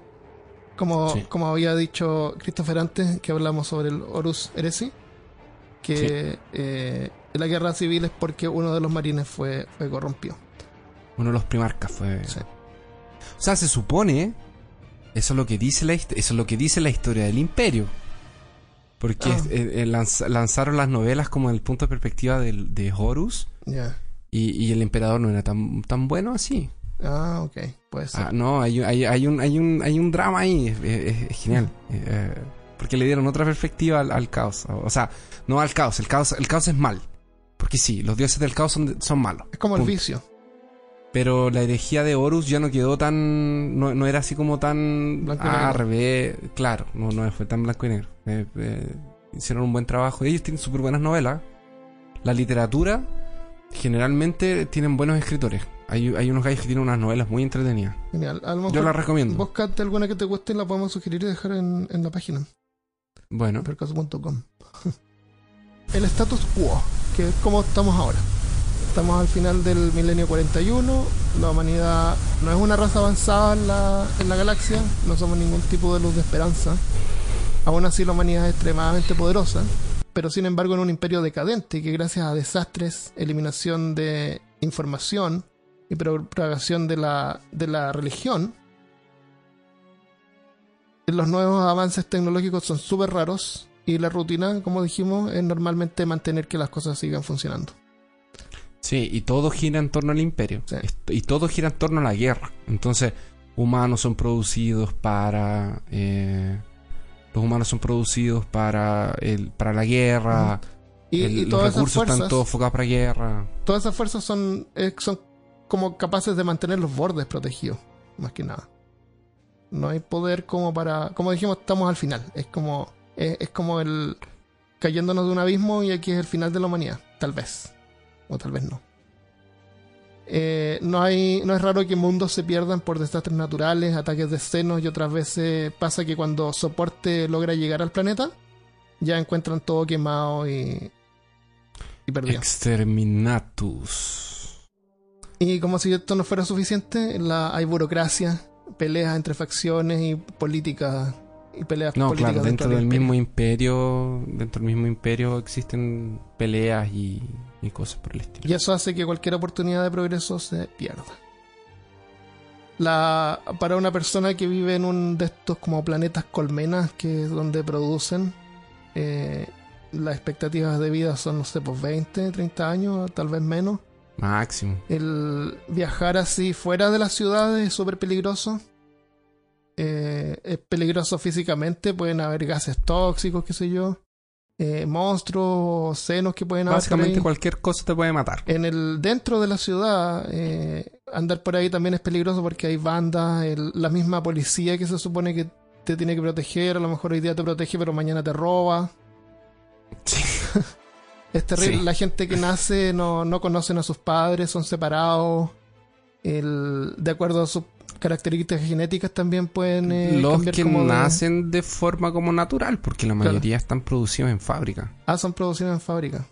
Como, Sí. como había dicho Christopher antes, que hablamos sobre el Horus Heresy, que eh, en la guerra civil es porque uno de los marines fue, fue corrompido. Uno de los primarcas fue. Sí. O sea, se supone Eso es lo que dice la, eso es lo que dice la historia del imperio. Porque Ah. eh, eh, lanz- lanzaron las novelas como el punto de perspectiva del- de Horus Ya. y, y el emperador no era tan, tan bueno así. Ah, ok. Puede ser. Ah, no, hay, hay, hay, un, hay, un, hay un drama ahí, es, es- es genial. Eh, porque le dieron otra perspectiva al, al caos. O sea, no al caos, el caos, el caos es mal. Porque sí, los dioses del caos son, son malos. es como el vicio. Pero la herejía de Horus ya no quedó tan. No, no era así como tan. Blanco y ah, negro. al revés. Claro, no, no fue tan blanco y negro. Eh, eh, hicieron un buen trabajo. Ellos tienen súper buenas novelas. La literatura, generalmente tienen buenos escritores. Hay, hay unos gallos que tienen unas novelas muy entretenidas. Genial. A lo mejor Yo las recomiendo. Búscate alguna que te guste y la podemos sugerir y dejar en, en la página. Bueno, percaso.com. El status quo, que es como estamos ahora. Estamos al final del milenio 41. La humanidad no es una raza avanzada en la, en la galaxia. No somos ningún tipo de luz de esperanza. Aún así, la humanidad es extremadamente poderosa. Pero sin embargo, en un imperio decadente que, gracias a desastres, eliminación de información y propagación de la, de la religión, los nuevos avances tecnológicos son súper raros y la rutina, como dijimos, es normalmente mantener que las cosas sigan funcionando. sí, y todo gira en torno al imperio. Sí. Y todo gira en torno a la guerra. Entonces, humanos son producidos para. eh, los humanos son producidos para, el, para la guerra. Y, el- y los todas esas recursos fuerzas, están todos enfocados para guerra. todas esas fuerzas son, eh, son como capaces de mantener los bordes protegidos, más que nada. No hay poder como para, como dijimos, estamos al final. Es como, es, es como el cayéndonos de un abismo y aquí es el final de la humanidad, tal vez, o tal vez no. Eh, no hay, no es raro que mundos se pierdan por desastres naturales, ataques de senos y otras veces pasa que cuando soporte logra llegar al planeta, ya encuentran todo quemado y, y perdido. Exterminatus. Y como si esto no fuera suficiente, la, hay burocracia, peleas entre facciones y políticas y peleas No, políticas claro, dentro del mismo imperio, dentro del mismo imperio existen peleas y, y cosas por el estilo. Y eso hace que cualquier oportunidad de progreso se pierda. La, para una persona que vive en un de estos como planetas colmenas, que es donde producen, eh, las expectativas de vida son, no sé, pues 20, 30 años, tal vez menos. Máximo. El viajar así fuera de las ciudades es súper peligroso. Eh, es peligroso físicamente, pueden haber gases tóxicos, qué sé yo. Eh, monstruos, senos que pueden haber. Básicamente cualquier cosa te puede matar. En el dentro de la ciudad, eh, andar por ahí también es peligroso porque hay bandas, el- la misma policía que se supone que te tiene que proteger, a lo mejor hoy día te protege, pero mañana te roba. Sí. Es terrible. Sí. La gente que nace no, no conocen a sus padres, son separados. El, de acuerdo a sus características genéticas también pueden eh, Los cambiar que como nacen de forma como natural, porque la Claro. mayoría están producidos en fábrica. Ah, son producidos en fábrica.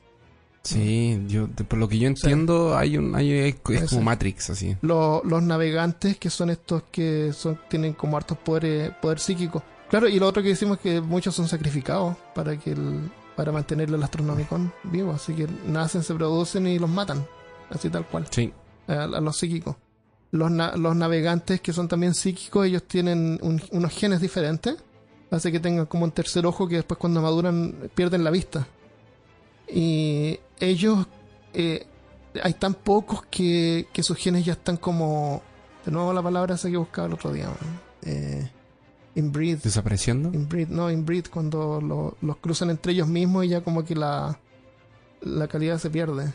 Sí, yo, por lo que yo entiendo, hay un, hay, es Puede como. Matrix, así. Lo- los navegantes, que son estos que son, tienen como hartos poderes, poder psíquico. Claro, y lo otro que decimos es que muchos son sacrificados para que el, para mantener el Astronomicon vivo. Así que nacen, se producen y los matan. Así tal cual. Sí. A, a los psíquicos. Los, na- los navegantes que son también psíquicos, ellos tienen un- unos genes diferentes. Hace que tengan como un tercer ojo que después cuando maduran pierden la vista. Y ellos, eh, hay tan pocos que, que sus genes ya están como... De nuevo la palabra esa que buscaba el otro día. Eh, inbreed. Desapareciendo. Inbreed, no, inbreed, cuando lo- los cruzan entre ellos mismos y ya como que la, la calidad se pierde.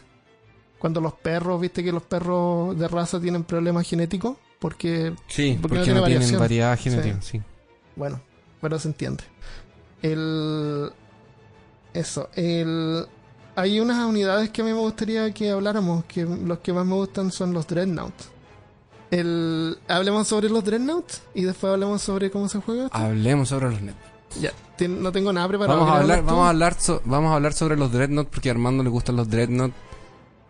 Cuando los perros, viste que los perros de raza tienen problemas genéticos, porque, Sí, Porque porque, no tiene no tienen variedad genética, sí. bueno, pero se entiende. El, eso, el, hay unas unidades que a mí me gustaría que habláramos, que los que más me gustan son los Dreadnoughts. El, hablemos sobre los Dreadnoughts y después hablemos sobre cómo se juega. esto. Hablemos sobre los net. Ya, no tengo nada preparado. Vamos a ¿Quieres hablar, vamos a hablar, so- vamos a hablar sobre los Dreadnought porque a Armando le gustan los Dreadnought.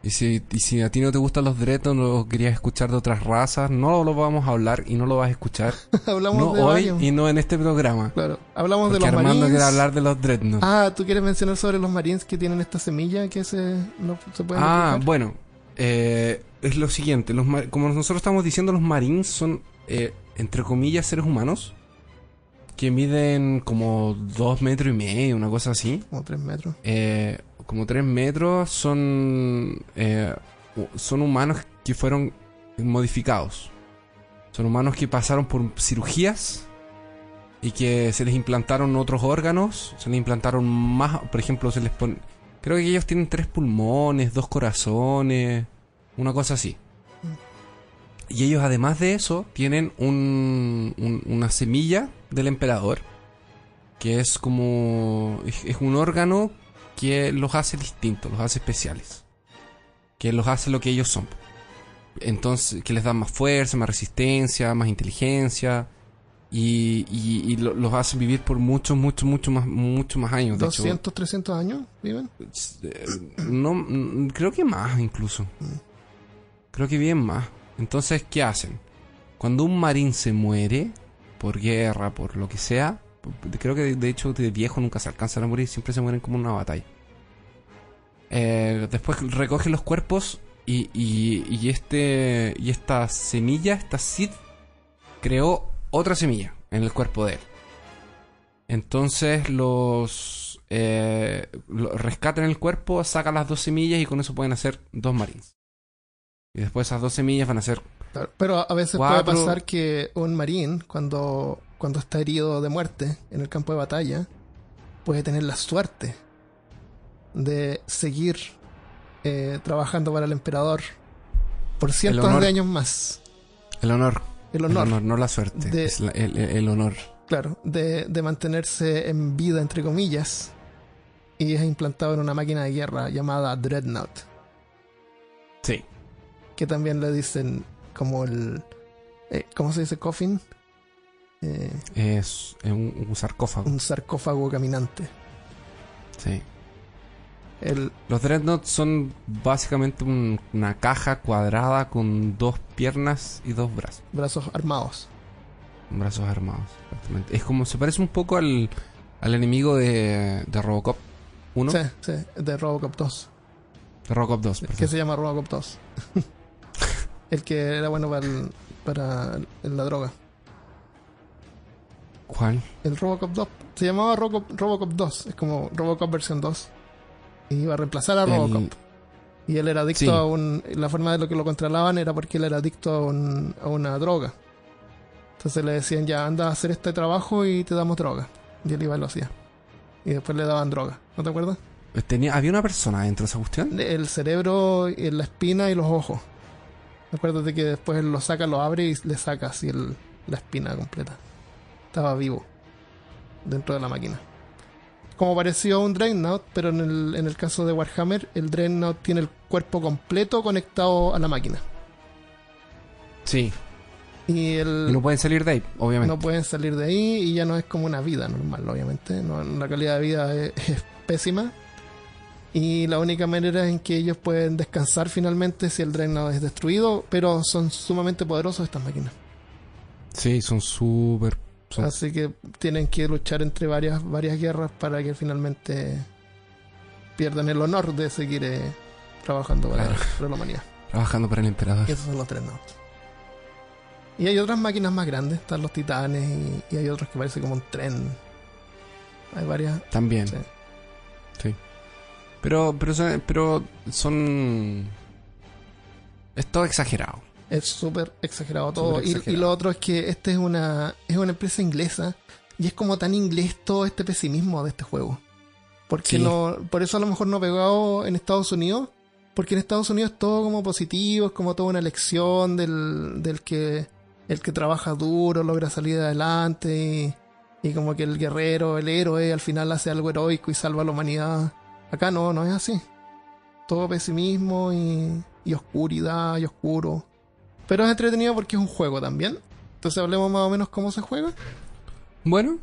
Y si, y si a ti no te gustan los Dreadnought o querías escuchar de otras razas, no lo vamos a hablar y no lo vas a escuchar. hablamos no de hoy varios. y no en este programa. Claro, hablamos Porque de los Armando Marines. quiere hablar de los Dreadnought. Ah, ¿tú quieres mencionar sobre los Marines que tienen esta semilla que se, no, se pueden Ah, bueno. eh, es lo siguiente. Los, como nosotros estamos diciendo, los Marines son, eh, entre comillas, seres humanos. que miden como dos metros y medio, una cosa así. Como tres metros. Eh, como tres metros son, eh, son humanos que fueron modificados. Son humanos que pasaron por cirugías y que se les implantaron otros órganos, se les implantaron más, por ejemplo, se les pone... Creo que ellos tienen tres pulmones, dos corazones, una cosa así. Y ellos además de eso tienen un, un- una semilla del emperador, que es como... es un órgano que los hace distintos, los hace especiales. Que los hace lo que ellos son. Entonces, que les da más fuerza, más resistencia, más inteligencia. Y, y- y lo- los hace vivir por muchos, muchos, muchos más, muchos más años. De hecho, 200, 300 años viven. eh, no, mm, creo que más incluso. Creo que bien más. Entonces, ¿qué hacen? Cuando un marín se muere, por guerra, por lo que sea, creo que de hecho de viejo nunca se alcanzan a morir, siempre se mueren como en una batalla. Eh, después recogen los cuerpos y, y, y este y esta semilla, esta seed, creó otra semilla en el cuerpo de él. Entonces los eh, lo- rescatan el cuerpo, sacan las dos semillas y con eso pueden hacer dos marines. Y después esas dos semillas van a ser Claro, Pero a veces Cuatro. puede pasar que un marín, cuando, cuando está herido de muerte en el campo de batalla, puede tener la suerte de seguir eh, trabajando para el emperador por cientos honor. de años más. el honor. El El honor, honor, no la suerte. de- es la- el, el- el honor. claro, de, de mantenerse en vida, entre comillas, y es implantado en una máquina de guerra llamada Dreadnought, Sí. que también le dicen como el... eh, ¿Cómo se dice? Coffin. Eh, Es un, un sarcófago. un sarcófago caminante. Sí. El, Los dreadnoughts son básicamente un- una caja cuadrada con dos piernas y dos brazos. brazos armados. Brazos armados. Exactamente. Es como, se parece un poco al, al enemigo de, de Robocop 1. Sí, sí, de Robocop 2. De Robocop 2, Que se llama Robocop 2. el que era bueno para, el- para la droga. ¿Cuál? El Robocop 2. Se llamaba Robocop, Robocop 2. Es como Robocop versión 2. Y iba a reemplazar a El- Robocop. Y él era adicto Sí. a un... La forma de lo que lo controlaban era porque él era adicto a, un- a una droga. Entonces le decían, ya anda a hacer este trabajo y te damos droga. Y él iba y lo hacía. Y después le daban droga. ¿No te acuerdas? Tenía, ¿Había una persona dentro de esa cuestión? El cerebro, y la espina y los ojos. Acuérdate que después él lo saca, lo abre y le saca así el- la espina completa. Estaba vivo dentro de la máquina. Como pareció a un Dreadnought, pero en el, en el caso de Warhammer, el Dreadnought tiene el cuerpo completo conectado a la máquina. Sí. Y el, Y no pueden salir de ahí, obviamente. no pueden salir de ahí y ya no es como una vida normal, obviamente. No, la calidad de vida es, es pésima. Y la única manera en que ellos pueden descansar finalmente si el Dreadnought es destruido, pero son sumamente poderosos estas máquinas. Sí, son súper... Así que tienen que luchar entre varias, varias guerras para que finalmente pierdan el honor de seguir eh, trabajando para, Claro. para la humanidad. Trabajando para el emperador. Y esos son los Dreadnoughts. Y hay otras máquinas más grandes, están los titanes y, y hay otros que parece como un tren. Hay varias. También. Sí. Sí. Pero, pero son... Es todo exagerado. Es súper exagerado todo. Y- Y, lo otro es que esta es una, es una empresa inglesa y es como tan inglés todo este pesimismo de este juego. Porque Sí. no, por eso a lo mejor no ha pegado en Estados Unidos. Porque en Estados Unidos es todo como positivo, es como toda una lección del, del que el que trabaja duro logra salir adelante y, y como que el guerrero, el héroe al final hace algo heroico y salva a la humanidad. Acá no, no es así. Todo pesimismo y, y oscuridad y oscuro. Pero es entretenido porque es un juego también. Entonces hablemos más o menos cómo se juega. Bueno,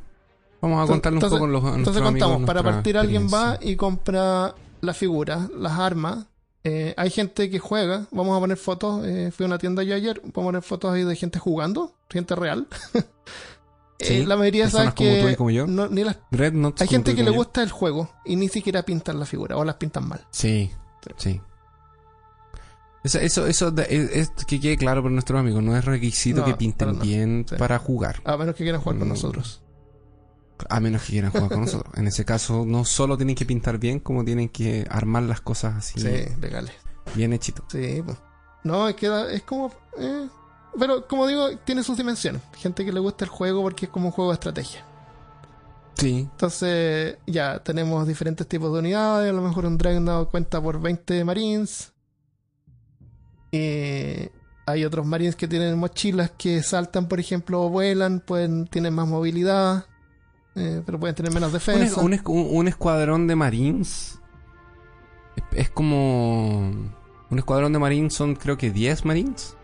vamos a Entonces- contarle un entonces- poco los a Entonces amigos contamos, para partir alguien va y compra las figuras, las armas. Eh, hay gente que juega, vamos a poner fotos, eh, fui a una tienda yo ayer, vamos a poner fotos ahí de gente jugando, gente real. Sí, Eh, la mayoría sabes como que tú y como yo. no- ni las- Dreadnoughts hay como gente tú que le como yo. gusta el juego y ni siquiera pintan la figura o las pintan mal. Sí, sí. Eso, eso, eso de- es, es que quede claro para nuestros amigos. No es requisito No, que pinten para bien Sí. para jugar. A menos que quieran jugar con Mm. nosotros. A menos que quieran jugar con nosotros. En ese caso, no solo tienen que pintar bien, como tienen que armar las cosas así. Sí, legales. Bien hechito. Sí, pues. No, es que es como. eh, pero como digo, tiene sus dimensiones. Gente que le gusta el juego porque es como un juego de estrategia. Sí. Entonces, ya tenemos diferentes tipos de unidades. A lo mejor un Dreadnought cuenta por 20 Marines. Y hay otros Marines que tienen mochilas que saltan, por ejemplo, o vuelan, pueden, tienen más movilidad, eh, pero pueden tener menos defensa. un, un- un escuadrón de marines es, es como. Un escuadrón de marines son, creo que 10 marines.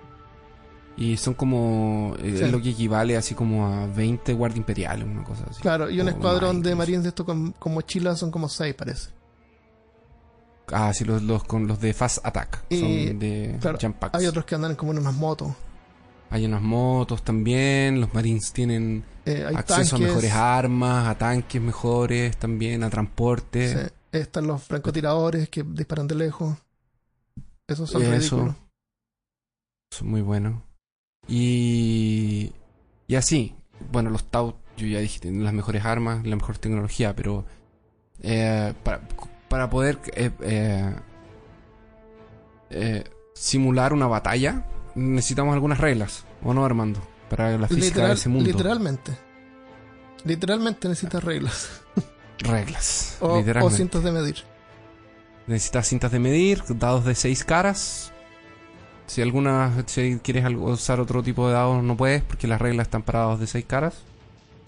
Y son como. eh, Sí. lo que equivale así como a 20 guardias imperiales, una cosa así. Claro, y un escuadrón de. Marines de estos con, con mochilas son como 6, parece. Ah, sí, los, los, con los de Fast Attack. Y, son de claro, jump packs. Hay otros que andan como en unas motos. Hay unas motos también. Los marines tienen Eh, hay acceso tanques. a mejores armas, a tanques mejores también, a transporte. sí. Están los francotiradores que disparan de lejos. Esos son Eso. ridículos. Son muy buenos. Y, y así, bueno, los Tau, yo ya dije, tienen las mejores armas, la mejor tecnología, pero eh, para, para poder eh, eh, eh, simular una batalla, necesitamos algunas reglas, ¿o no, Armando? Para la física Literal- de ese mundo. Literalmente. Literalmente necesitas reglas. Reglas. O, o literalmente. cintas de medir. Necesitas cintas de medir, dados de seis caras. Si alguna, si quieres usar otro tipo de dados, no puedes, porque las reglas están para dados de seis caras.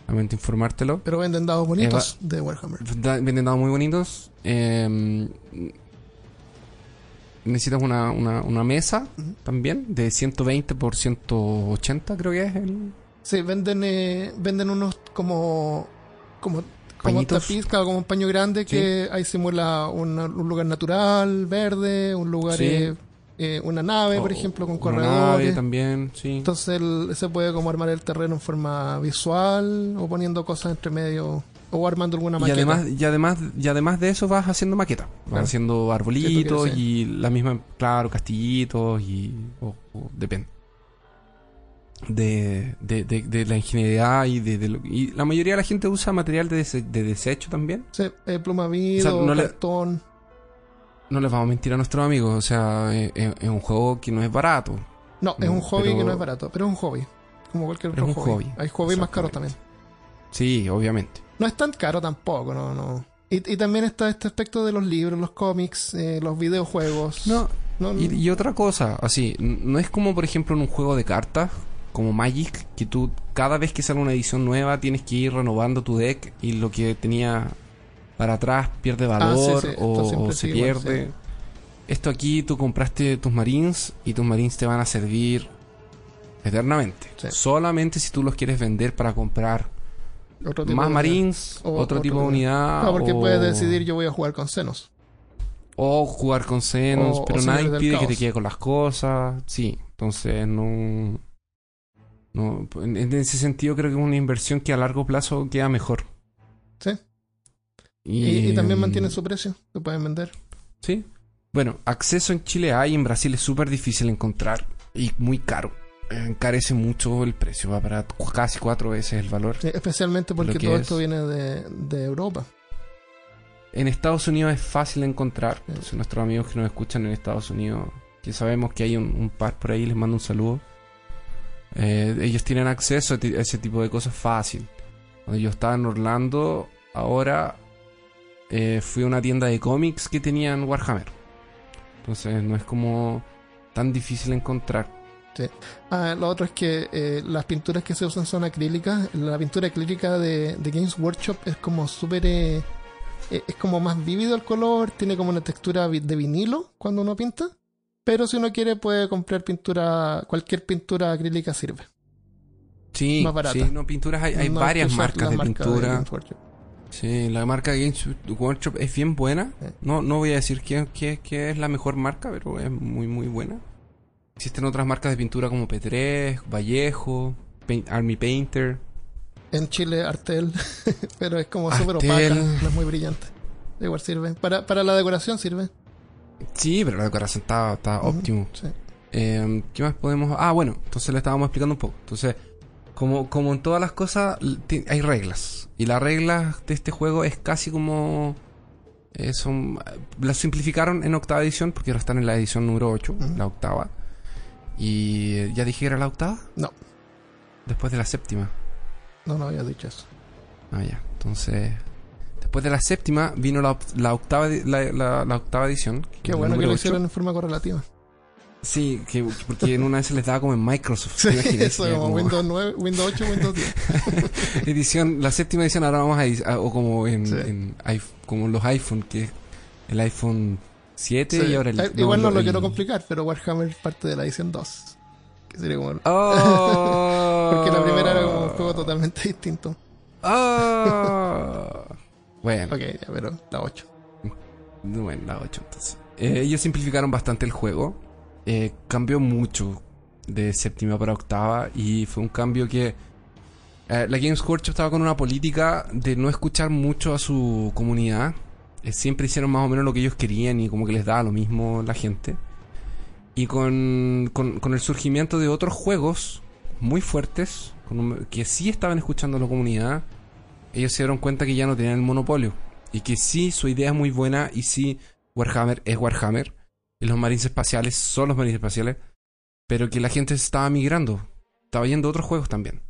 Lamento informártelo. Pero venden dados bonitos de Warhammer. Da- Venden dados muy bonitos. Eh, necesitas una, una, una mesa también, de 120 por 180, creo que es el. Sí, venden, eh, venden unos como. como. como tapiz, claro, como un paño grande que ahí simula una- un lugar natural, verde, un lugar. Sí. eh, eh, una nave, por ejemplo, con una nave corredores. también, sí. Entonces el- se puede como armar el terreno en forma visual o poniendo cosas entre medio o armando alguna Y maqueta. además, y además, y además de eso vas haciendo maquetas. Vas Claro. haciendo arbolitos sí. y la misma, claro, castillitos y. o- o depende. De, de, de, de la ingeniería y de, lo- y la mayoría de la gente usa material de, dese- de desecho también. Sí, eh, pluma vido, O sea, no le- cartón. No les vamos a mentir a nuestros amigos, o sea, es, es- es un juego que no es barato. No, es No, un hobby pero- que no es barato, pero es un hobby. Como cualquier otro es un hobby. hobby, Hay hobbies más caros también. Sí, obviamente. No es tan caro tampoco, no, no. Y, y también está este aspecto de los libros, los cómics, eh, los videojuegos. No, No, Y, y otra cosa, así, no es como por ejemplo en un juego de cartas, como Magic, que tú cada vez que sale una edición nueva tienes que ir renovando tu deck y lo que tenía para atrás pierde valor Ah, sí, sí, esto o, se igual, pierde. Esto aquí tú compraste tus Marines y tus Marines te van a servir eternamente. Solamente si tú los quieres vender para comprar otro tipo más Marines, O- otro, otro tipo de unidad. No, porque o- puedes decidir yo voy a jugar con senos. o jugar con O- o pero nadie impide que te quede con las cosas. Sí, entonces no. no en, en ese sentido, creo que es una inversión que a largo plazo queda mejor. Sí. Y, Y, y también mm, mantienen su precio, se pueden vender. Sí. Bueno, acceso en Chile hay, en Brasil es súper difícil encontrar y muy caro. Encarece mucho el precio, va para casi cuatro veces el valor. Especialmente porque Lo que todo es- esto viene de, de Europa. En Estados Unidos es fácil de encontrar. Entonces, nuestros amigos que nos escuchan en Estados Unidos, que sabemos que hay un, un par por ahí, les mando un saludo. Eh, ellos tienen acceso a, a ese tipo de cosas fácil. Cuando yo estaba en Orlando, ahora eh, fui a una tienda de cómics que tenían Warhammer. Entonces no es como tan difícil encontrar. Ah, lo otro es que eh, las pinturas que se usan son acrílicas. La pintura acrílica de, de Games Workshop es como súper... eh, es como más vívido el color, tiene como una textura de vinilo cuando uno pinta. Pero si uno quiere puede comprar pintura, cualquier pintura acrílica sirve. Sí, Más barata. sí, no, pinturas hay, hay No hay varias marcas de marca pintura. Sí, la marca Games Workshop es bien buena. No, no voy a decir que, que- que es la mejor marca, pero es muy, muy buena. Existen otras marcas de pintura como P3, Vallejo, Paint- Army Painter. En Chile, Artel, pero es como súper opaca, no es muy brillante. Igual sirve. Para, para la decoración sirve. Sí, pero la decoración está, está óptimo. Sí. Eh, ¿Qué más podemos...? Ah, bueno, entonces le estábamos explicando un poco. Entonces, como, como en todas las cosas, hay reglas. Y las reglas de este juego es casi como. eh, son, las simplificaron en octava edición, porque ahora están en la edición número 8, Ujú. la octava. Y eh, ya dije que era la octava, No, después de la séptima. no, no había dicho eso. Ah, ya. Entonces, después de la séptima vino la, la octava, la, la- la octava edición. Qué bueno que lo hicieron en forma correlativa. Sí, que, porque en una vez se les daba como en Microsoft. Sí, eso, como como Windows 9, Windows 8, Windows 10. edición, la séptima edición ahora vamos a, a- o como en, Sí. en iPh- como los iPhone, que el iPhone 7 Sí. y ahora el Eh, Igual no lo quiero complicar, pero Warhammer es parte de la edición 2. Que sería como. Oh. Porque la primera era como un juego totalmente distinto. Oh. bueno, Ok, ya, pero la 8. bueno, la 8 entonces. Eh, ellos simplificaron bastante el juego. Eh, cambió mucho de séptima para octava y fue un cambio que eh, la Games Workshop estaba con una política de no escuchar mucho a su comunidad. Eh, siempre hicieron más o menos lo que ellos querían y como que les daba lo mismo la gente. Y con, con, el surgimiento de otros juegos muy fuertes, que sí estaban escuchando a la comunidad, ellos se dieron cuenta que ya no tenían el monopolio. Y que sí, su idea es muy buena y sí, Warhammer es Warhammer. Y los marines espaciales son los marines espaciales. Pero que la gente estaba migrando. Estaba yendo a otros juegos también.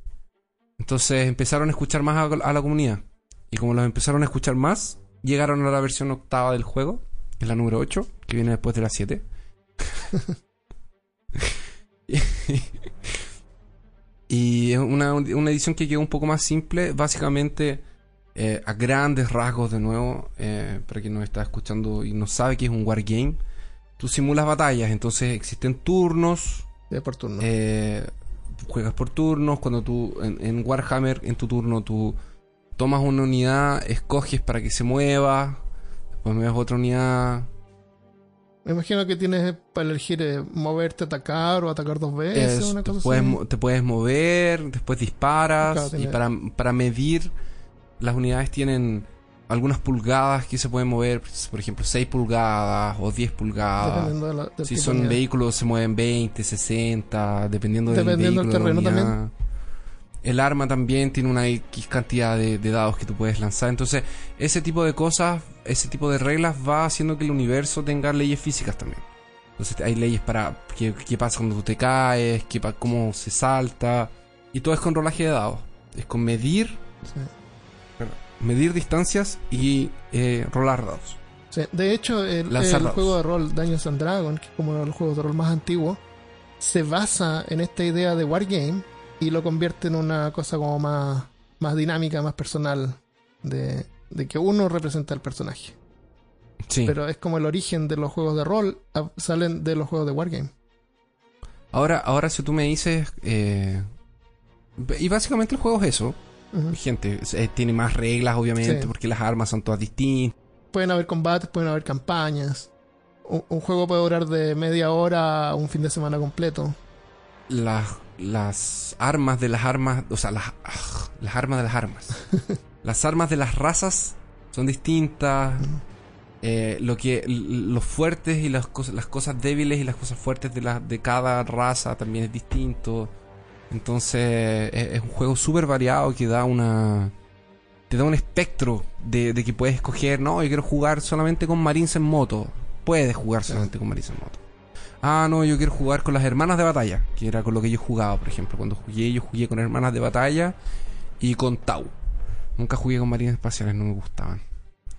Entonces empezaron a escuchar más a, la comunidad. Y como los empezaron a escuchar más, llegaron a la versión octava del juego, es la número 8, que viene después de la 7. y es una, una edición que quedó un poco más simple, básicamente eh, a grandes rasgos de nuevo, eh, para quien nos está escuchando y no sabe que es un wargame, tú simulas batallas, entonces existen turnos, por turno. eh, juegas por turnos. Cuando tú en, en Warhammer, en tu turno, tú tomas una unidad, escoges para que se mueva. Después mueves otra unidad. Me imagino que tienes para elegir eh, moverte, atacar o atacar dos veces. Es- una te, cosa puedes, así. te puedes mover, después disparas. Claro, y para, para medir, las unidades tienen algunas pulgadas que se pueden mover. Por ejemplo, 6 pulgadas o 10 pulgadas. Dependiendo de la, del Si son unidad. vehículos se mueven 20, 60, dependiendo del Dependiendo del vehículo. de la terreno unidad. El arma también tiene una X cantidad de, de dados que tú puedes lanzar. Entonces, ese tipo de cosas, ese tipo de reglas va haciendo que el universo tenga leyes físicas también. Entonces, hay leyes para qué, qué pasa cuando tú te caes, qué, cómo se salta. Y todo es con rolaje de dados. Es con medir, Sí. Medir distancias y eh, rolar dados. Sí, De hecho, el, juego de rol Dungeons and Dragons, que es como uno de los juegos de rol más antiguos, se basa en esta idea de Wargame y lo convierte en una cosa como más, más dinámica, más personal, de, de que uno representa al personaje. Sí. Pero es como el origen de los juegos de rol, ah, salen de los juegos de Wargame. Ahora, ahora si tú me dices... eh, y básicamente el juego es eso. Gente, eh, tiene más reglas obviamente Sí. porque las armas son todas distintas. Pueden haber combates, pueden haber campañas. Un, un juego puede durar de media hora a un fin de semana completo. Las, las armas de las armas, o sea, las, ah, las armas de las armas. las armas de las razas son distintas. Eh, lo que los fuertes y las cosas las cosas débiles y las cosas fuertes de la, de cada raza también es distinto entonces es, es un juego súper variado que da una te da un espectro de, de que puedes escoger no yo quiero jugar solamente con marines en moto puedes jugar solamente con marines en moto. Ah no yo quiero jugar con las hermanas de batalla que era con lo que yo jugaba por ejemplo. Cuando jugué yo jugué con hermanas de batalla y con Tau. Nunca jugué con marines espaciales no me gustaban.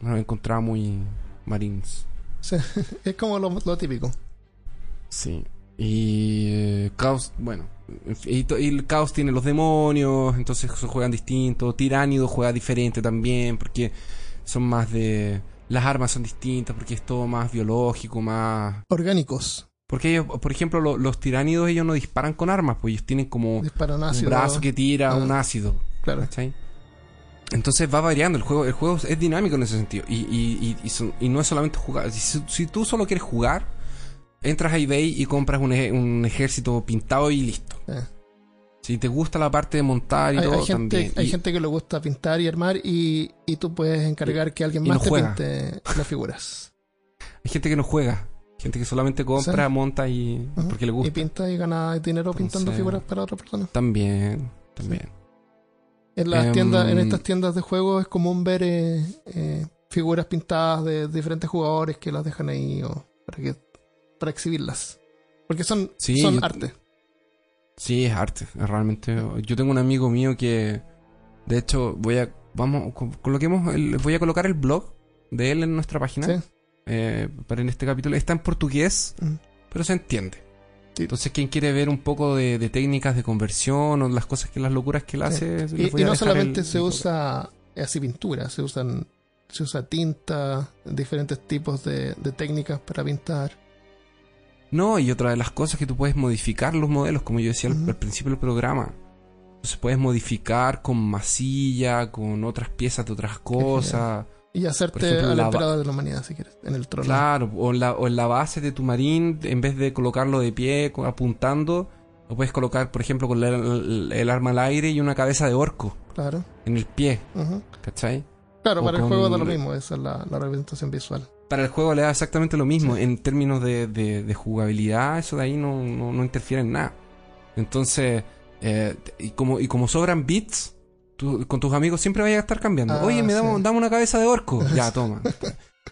No los encontraba muy marines. Sí, es como lo, lo típico. Sí. Y eh, Caos, bueno. Y, el Caos tiene los demonios, entonces juegan distinto. Tiránido juega diferente también, porque son más de. Las armas son distintas, porque es todo más biológico, más. Orgánicos. Porque ellos, por ejemplo, lo- los tiránidos, ellos no disparan con armas, pues ellos tienen como Disparan un ácido. brazo que tira Ah. un ácido. Claro. ¿cachai? Entonces va variando el juego. El juego es dinámico en ese sentido. Y, y, y, y son- y no es solamente jugar. Si, si tú solo quieres jugar, entras a eBay y compras un, ej- un ejército pintado y listo. Eh. Si te gusta la parte de montar y Hay, todo, hay gente, también. hay Y- gente que le gusta pintar y armar y, y tú puedes encargar que alguien y más no te juega. pinte las figuras. hay gente que no juega. Gente que solamente compra, Sí. monta y. Porque le Y gusta. pinta y gana dinero pintando figuras para otra persona. También. también. En las Em, tiendas, en estas tiendas de juegos es común ver eh, eh, figuras pintadas de diferentes jugadores que las dejan ahí o para que para exhibirlas. Porque son, Sí, son yo- arte. Sí, es arte, realmente. Yo tengo un amigo mío que, de hecho, voy a, vamos, co- coloquemos, el- voy a colocar el blog de él en nuestra página. Sí. eh, para en este capítulo. Está en portugués, pero se entiende. Sí. Entonces, quien quiere ver un poco de, de técnicas de conversión o las cosas que las locuras que él hace, Y, y no solamente el- se el- usa así pintura, se usan se usa tinta, diferentes tipos de, de técnicas para pintar. No, y otra de las cosas que tú puedes modificar los modelos, como yo decía al- principio del programa. Entonces puedes modificar con masilla, con otras piezas de otras cosas. Y hacerte ejemplo, al la emperador de la humanidad, si quieres, en el trono. Claro, o en, la, o en la base de tu marín, en vez de colocarlo de pie, apuntando, lo puedes colocar, por ejemplo, con el, el- el arma al aire y una cabeza de orco Claro. en el pie. ¿cachai? Claro, para el juego da lo mismo, esa es la, la representación visual. Para el juego le da exactamente lo mismo. En términos de, de- de jugabilidad, eso de ahí no, no, no interfiere en nada. Entonces, eh, y, como, y como sobran bits, tú- con tus amigos siempre vayas a estar cambiando. Ah, Oye, me sí. damos, dame una cabeza de orco. ya, toma.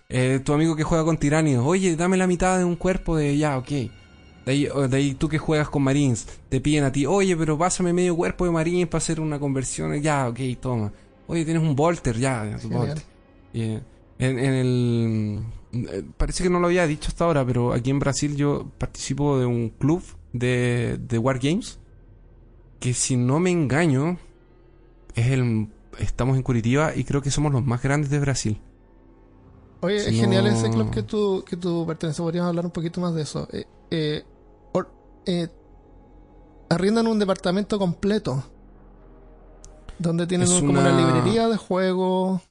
Eh, tu amigo que juega con tiránidos. Oye, dame la mitad de un cuerpo de... Ya, ok. De ahí, de ahí tú que juegas con marines, te piden a ti, oye, pero pásame medio cuerpo de marines para hacer una conversión. Ya, ok, toma. Oye, tienes un volter, ya, eh, en, en el. eh, Parece que no lo había dicho hasta ahora, pero aquí en Brasil yo participo de un club de, de Wargames. Que si no me engaño, es el. Estamos en Curitiba y creo que somos los más grandes de Brasil. Oye, Si es genial ese club que tú, que tú perteneces. Podríamos hablar un poquito más de eso. Eh, eh, or- eh, arriendan un departamento completo. Donde tienen un- como una una- librería de juegos.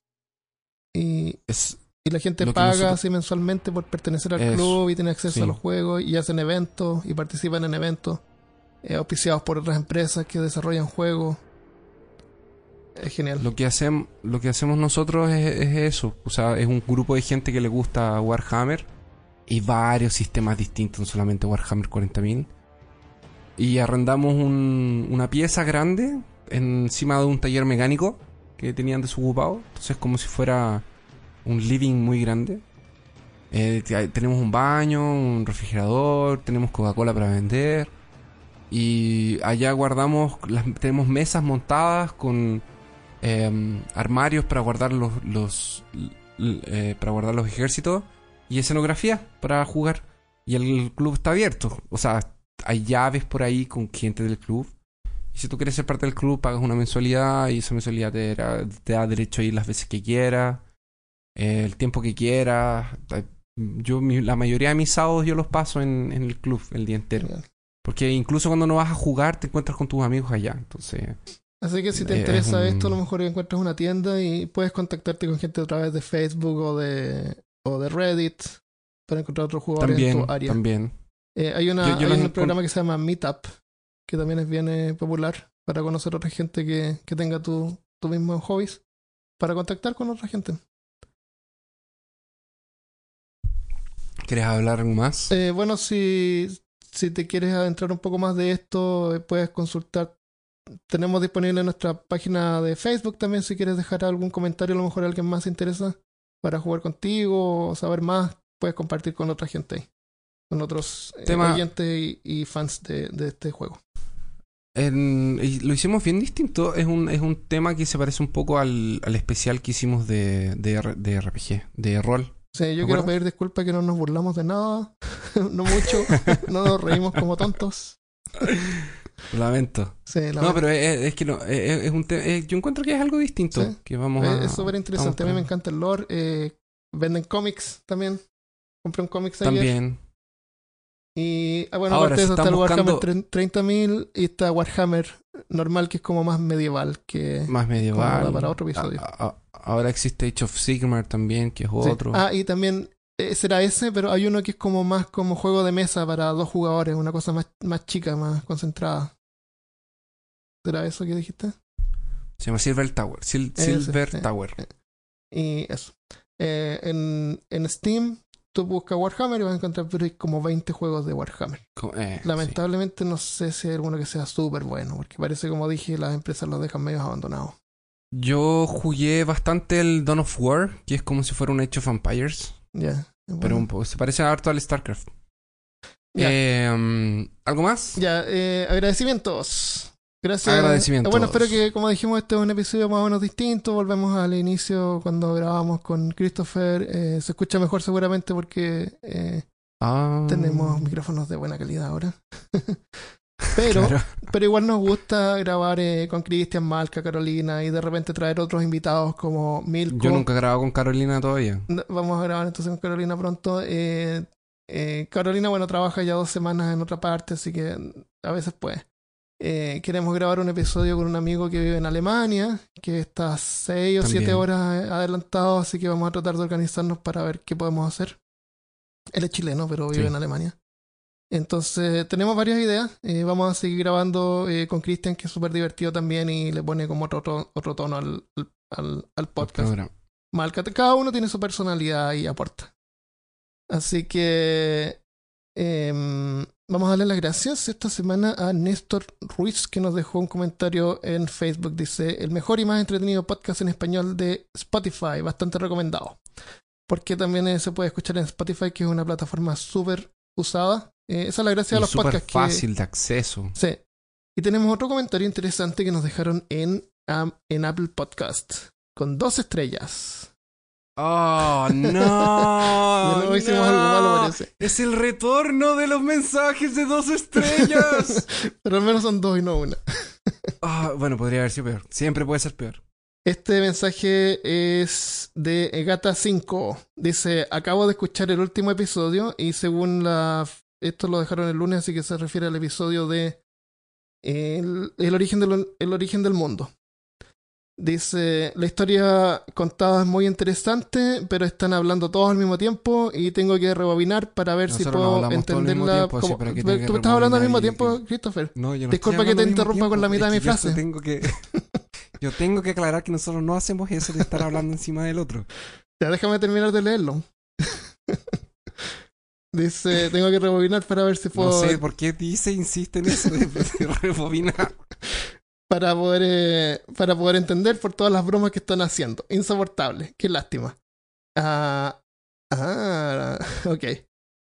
Y, Es, y la gente paga nosotros- así mensualmente por pertenecer al club y tiene acceso sí. a los juegos y hacen eventos y participan en eventos eh, auspiciados por otras empresas que desarrollan juegos. Es genial. lo, que hacemos, lo que hacemos nosotros es, es eso. O sea, es un grupo de gente que le gusta Warhammer. Y varios sistemas distintos, no solamente Warhammer 40.000. Y arrendamos un- una pieza grande encima de un taller mecánico que tenían desocupado. Entonces, como si fuera un living muy grande. Eh, te- tenemos un baño, un refrigerador, tenemos Coca-Cola para vender. Y allá guardamos, las, tenemos mesas montadas con em, armarios para guardar los, eh, para guardar los ejércitos y escenografía para jugar. Y el club está abierto. O sea, hay llaves por ahí con gente del club. Y si tú quieres ser parte del club, pagas una mensualidad y esa mensualidad te, da- te da derecho a ir las veces que quieras, eh, el tiempo que quieras. Yo, mi- la mayoría de mis sábados yo los paso en, en el club el día entero. Porque incluso cuando no vas a jugar, te encuentras con tus amigos allá. Entonces, Así que si te interesa un- esto, a lo mejor encuentras una tienda y puedes contactarte con gente a través de Facebook o de, o de Reddit para encontrar otros jugadores en también, tu área. también. Eh, hay una, Yo- yo hay un programa que se llama Meetup, que también es bien eh, popular para conocer a otra gente que, que tenga tu, tu mismo hobbies, para contactar con otra gente. ¿Quieres hablar algo más? Eh, bueno, si, si te quieres adentrar un poco más de esto, eh, puedes consultar. Tenemos disponible nuestra página de Facebook también, si quieres dejar algún comentario, a lo mejor a alguien más se interesa para jugar contigo o saber más, puedes compartir con otra gente ahí, con otros eh, Tema- oyentes y, y fans de, de este juego. En- y lo hicimos bien distinto. Es un, es un tema que se parece un poco al, al especial que hicimos de, de, de RPG, de rol. Sí, yo ¿Te quiero acuerdas? pedir disculpas que no nos burlamos de nada, no mucho, no nos reímos como tontos. Lamento. Sí, No, pero es, es que no, es, es un es- yo encuentro que es algo distinto. Sí. Que vamos a, es súper interesante. A mí me encanta el lore. eh, venden cómics también. Compré un cómics ayer. También. Y ah, bueno, Ahora, aparte de eso está el Warhammer buscando- 30.000 y está Warhammer normal, que es como más medieval, que Más medieval. para otro episodio. A- a- ahora existe Age of Sigmar también, que es Sí. otro. Ah, y también eh, será ese, pero hay uno que es como más como juego de mesa para dos jugadores, una cosa más, más chica, más concentrada. ¿Será eso que dijiste? Se llama Silver Tower. Sil- Ese, Silver. Tower. Y eso. Eh, en, en Steam tú buscas Warhammer y vas a encontrar como 20 juegos de Warhammer. Eh, sí. Lamentablemente no sé si hay alguno que sea súper bueno, porque parece, como dije, las empresas los dejan medio abandonados. Yo jugué bastante el Dawn of War, que es como si fuera un Age of Empires, Ya. pero bueno. un poco, se parece harto al StarCraft. Ya. Eh, um, ¿Algo más? Ya, eh, agradecimientos. Gracias. Agradecimientos. Bueno, espero que, como dijimos, este es un episodio más o menos distinto. Volvemos al inicio cuando grabamos con Christopher. Eh, se escucha mejor seguramente porque eh, Ah, tenemos micrófonos de buena calidad ahora. pero, claro. pero igual nos gusta grabar eh, con Cristian, Malca, Carolina y de repente traer otros invitados como Milko. Yo nunca he grabado con Carolina todavía. Vamos a grabar entonces con Carolina pronto. Eh, eh, Carolina, bueno, trabaja ya dos semanas en otra parte, así que a veces puede. Eh, queremos grabar un episodio con un amigo que vive en Alemania, que está seis o También. siete horas eh, adelantado, así que vamos a tratar de organizarnos para ver qué podemos hacer. Él es chileno, pero vive Sí. en Alemania. Entonces, tenemos varias ideas. Eh, vamos a seguir grabando eh, con Cristian, que es súper divertido también y le pone como otro, otro tono al, al- al, podcast. Cada uno tiene su personalidad y aporta. Así que em, vamos a darle las gracias esta semana a Néstor Ruiz, que nos dejó un comentario en Facebook. Dice, el mejor y más entretenido podcast en español de Spotify, bastante recomendado. Porque también eh, se puede escuchar en Spotify, que es una plataforma súper usada. Eh, esa es la gracia de los súper podcasts que... fácil de acceso. Sí. Y tenemos otro comentario interesante que nos dejaron en, en Apple Podcast, con dos estrellas. ¡Oh, no! Nuevo hicimos no. algo malo, parece. Es el retorno de los mensajes de dos estrellas. Pero al menos son dos y no una. Ah, bueno, podría haber sido peor. Siempre puede ser peor. Este mensaje es de Gata5. Dice, acabo de escuchar el último episodio y según la... Esto lo dejaron el lunes, así que se refiere al episodio de El, el origen, del, el origen del mundo. Dice, la historia contada es muy interesante, pero están hablando todos al mismo tiempo y tengo que rebobinar para ver si Nosotros no puedo entenderla. tiempo, como- para que ¿Tú estás hablando al mismo y- tiempo, Christopher? No, yo no Disculpa que te interrumpa con la mitad de mi que yo frase. Tengo que, yo tengo que aclarar que nosotros no hacemos eso de estar hablando encima del otro. Ya déjame terminar de leerlo. Dice, tengo que rebobinar para ver si No puedo sé por qué dice, insiste en eso de, de rebobinar. Para poder eh, para poder entender por todas las bromas que están haciendo. Insoportable, qué lástima. Ah, ah, ok.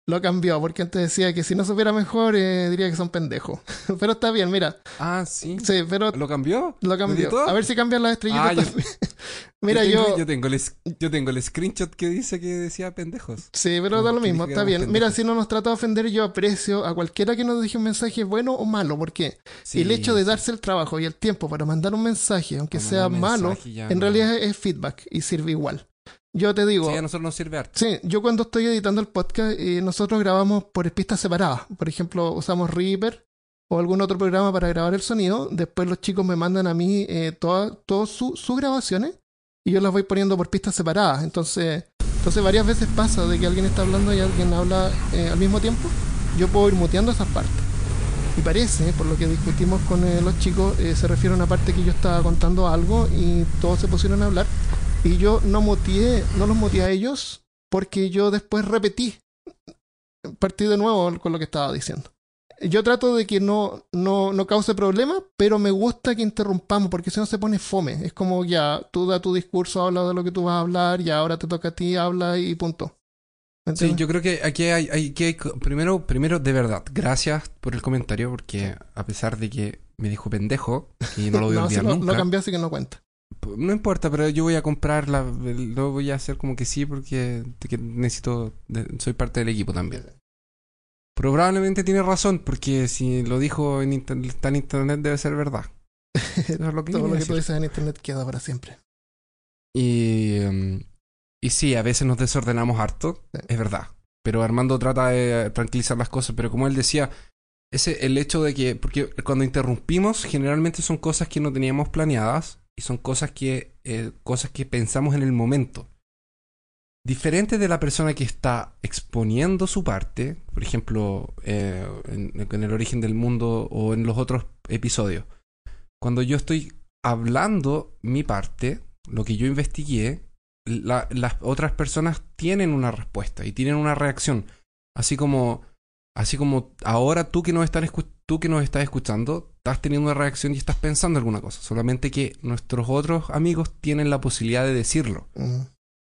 Lo cambió porque antes decía que si no supiera mejor eh, diría que son pendejos. pero está bien, mira. Ah, sí. Sí, pero ¿Lo cambió? lo cambió. A ver si cambian las estrellitas. Ah, yo- mira, yo yo, tengo, yo tengo el yo tengo el screenshot que dice que decía pendejos. Sí, pero da lo mismo, está bien. Mira, si no nos trata de ofender, yo aprecio a cualquiera que nos deje un mensaje bueno o malo, porque Sí, el hecho de darse el trabajo y el tiempo para mandar un mensaje, aunque sea malo, en no- realidad es feedback y sirve igual. Yo te digo, Sí, a nosotros nos sirve harto. sí, yo cuando estoy editando el podcast, eh, nosotros grabamos por pistas separadas. Por ejemplo, usamos Reaper o algún otro programa para grabar el sonido. Después los chicos me mandan a mí eh, todas todas su- sus grabaciones y yo las voy poniendo por pistas separadas. Entonces, entonces varias veces pasa de que alguien está hablando y alguien habla eh, al mismo tiempo. Yo puedo ir muteando esas partes. Y parece, por lo que discutimos con eh, los chicos, eh, se refiere a una parte que yo estaba contando algo y todos se pusieron a hablar. Y yo no muteé, no los muteé a ellos porque yo después repetí. Partí de nuevo con lo que estaba diciendo. Yo trato de que no, no, no cause problemas, pero me gusta que interrumpamos porque si no se pone fome. Es como ya, tú da tu discurso, habla de lo que tú vas a hablar, y ahora te toca a ti, habla y punto. ¿Me Sí, yo creo que aquí hay, hay- que hay primero, primero, de verdad, gracias por el comentario, porque a pesar de que me dijo pendejo, y no lo voy a no, olvidar si lo, nunca, lo cambié así que no cuenta. No importa, pero yo voy a comprar la, lo voy a hacer como que sí, porque que necesito, soy parte del equipo también. Probablemente tiene razón, porque si lo dijo en inter- está en internet debe ser verdad. Eso es lo que Todo lo que tú dices en internet queda para siempre. Y, em, y sí, a veces nos desordenamos harto, Sí. es verdad. Pero Armando trata de tranquilizar las cosas, pero como él decía, ese el hecho de que, porque cuando interrumpimos, generalmente son cosas que no teníamos planeadas y son cosas que, eh, cosas que pensamos en el momento. Diferente de la persona que está exponiendo su parte, por ejemplo, eh, en, el origen del mundo o en los otros episodios. Cuando yo estoy hablando mi parte, lo que yo investigué, la- las otras personas tienen una respuesta y tienen una reacción. Así como, así como ahora tú que nos tú que nos estás escuchando, estás teniendo una reacción y estás pensando alguna cosa. Solamente que nuestros otros amigos tienen la posibilidad de decirlo.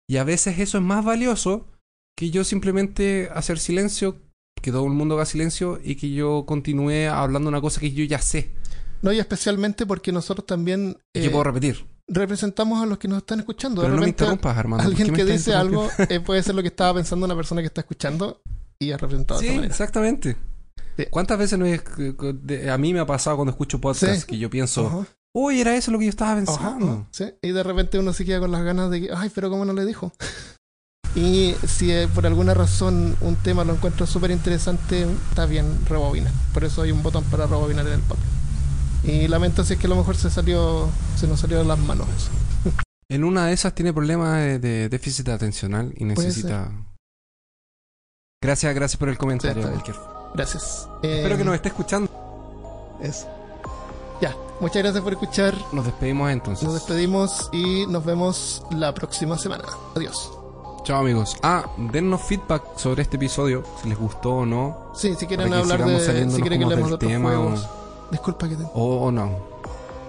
Y a veces eso es más valioso que yo simplemente hacer silencio, que todo el mundo haga silencio y que yo continúe hablando una cosa que yo ya sé No, y especialmente porque nosotros también eh, puedo repetir. representamos a los que nos están escuchando. De Pero no me interrumpas, Armando. ¿por alguien que dice algo eh, puede ser lo que estaba pensando una persona que está escuchando y es representado de Sí, manera. exactamente. Sí. ¿Cuántas veces no es- a mí me ha pasado cuando escucho podcast Sí. que yo pienso, Ajá, uy, era eso lo que yo estaba pensando? ajá, sí. Y de repente uno se queda con las ganas de que, ay, pero ¿cómo no le dijo? Y si eh, por alguna razón un tema lo encuentro súper interesante, está bien rebobinar. Por eso hay un botón para rebobinar en el podcast. Y lamento si es que a lo mejor se salió, se nos salió de las manos eso. En una de esas tiene problemas de, de déficit atencional y necesita... Gracias, gracias por el comentario. está Gracias. Espero Eh, que nos esté escuchando. Eso. Ya, muchas gracias por escuchar. Nos despedimos entonces. Nos despedimos y nos vemos la próxima semana. Adiós. Chao amigos. Ah, dennos feedback sobre este episodio, si les gustó o no, Sí, si quieren hablar de. Si quieren que hablemos de otros tema juegos. Disculpa que te. o, o no.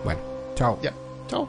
Bueno, chao. Ya. Chao.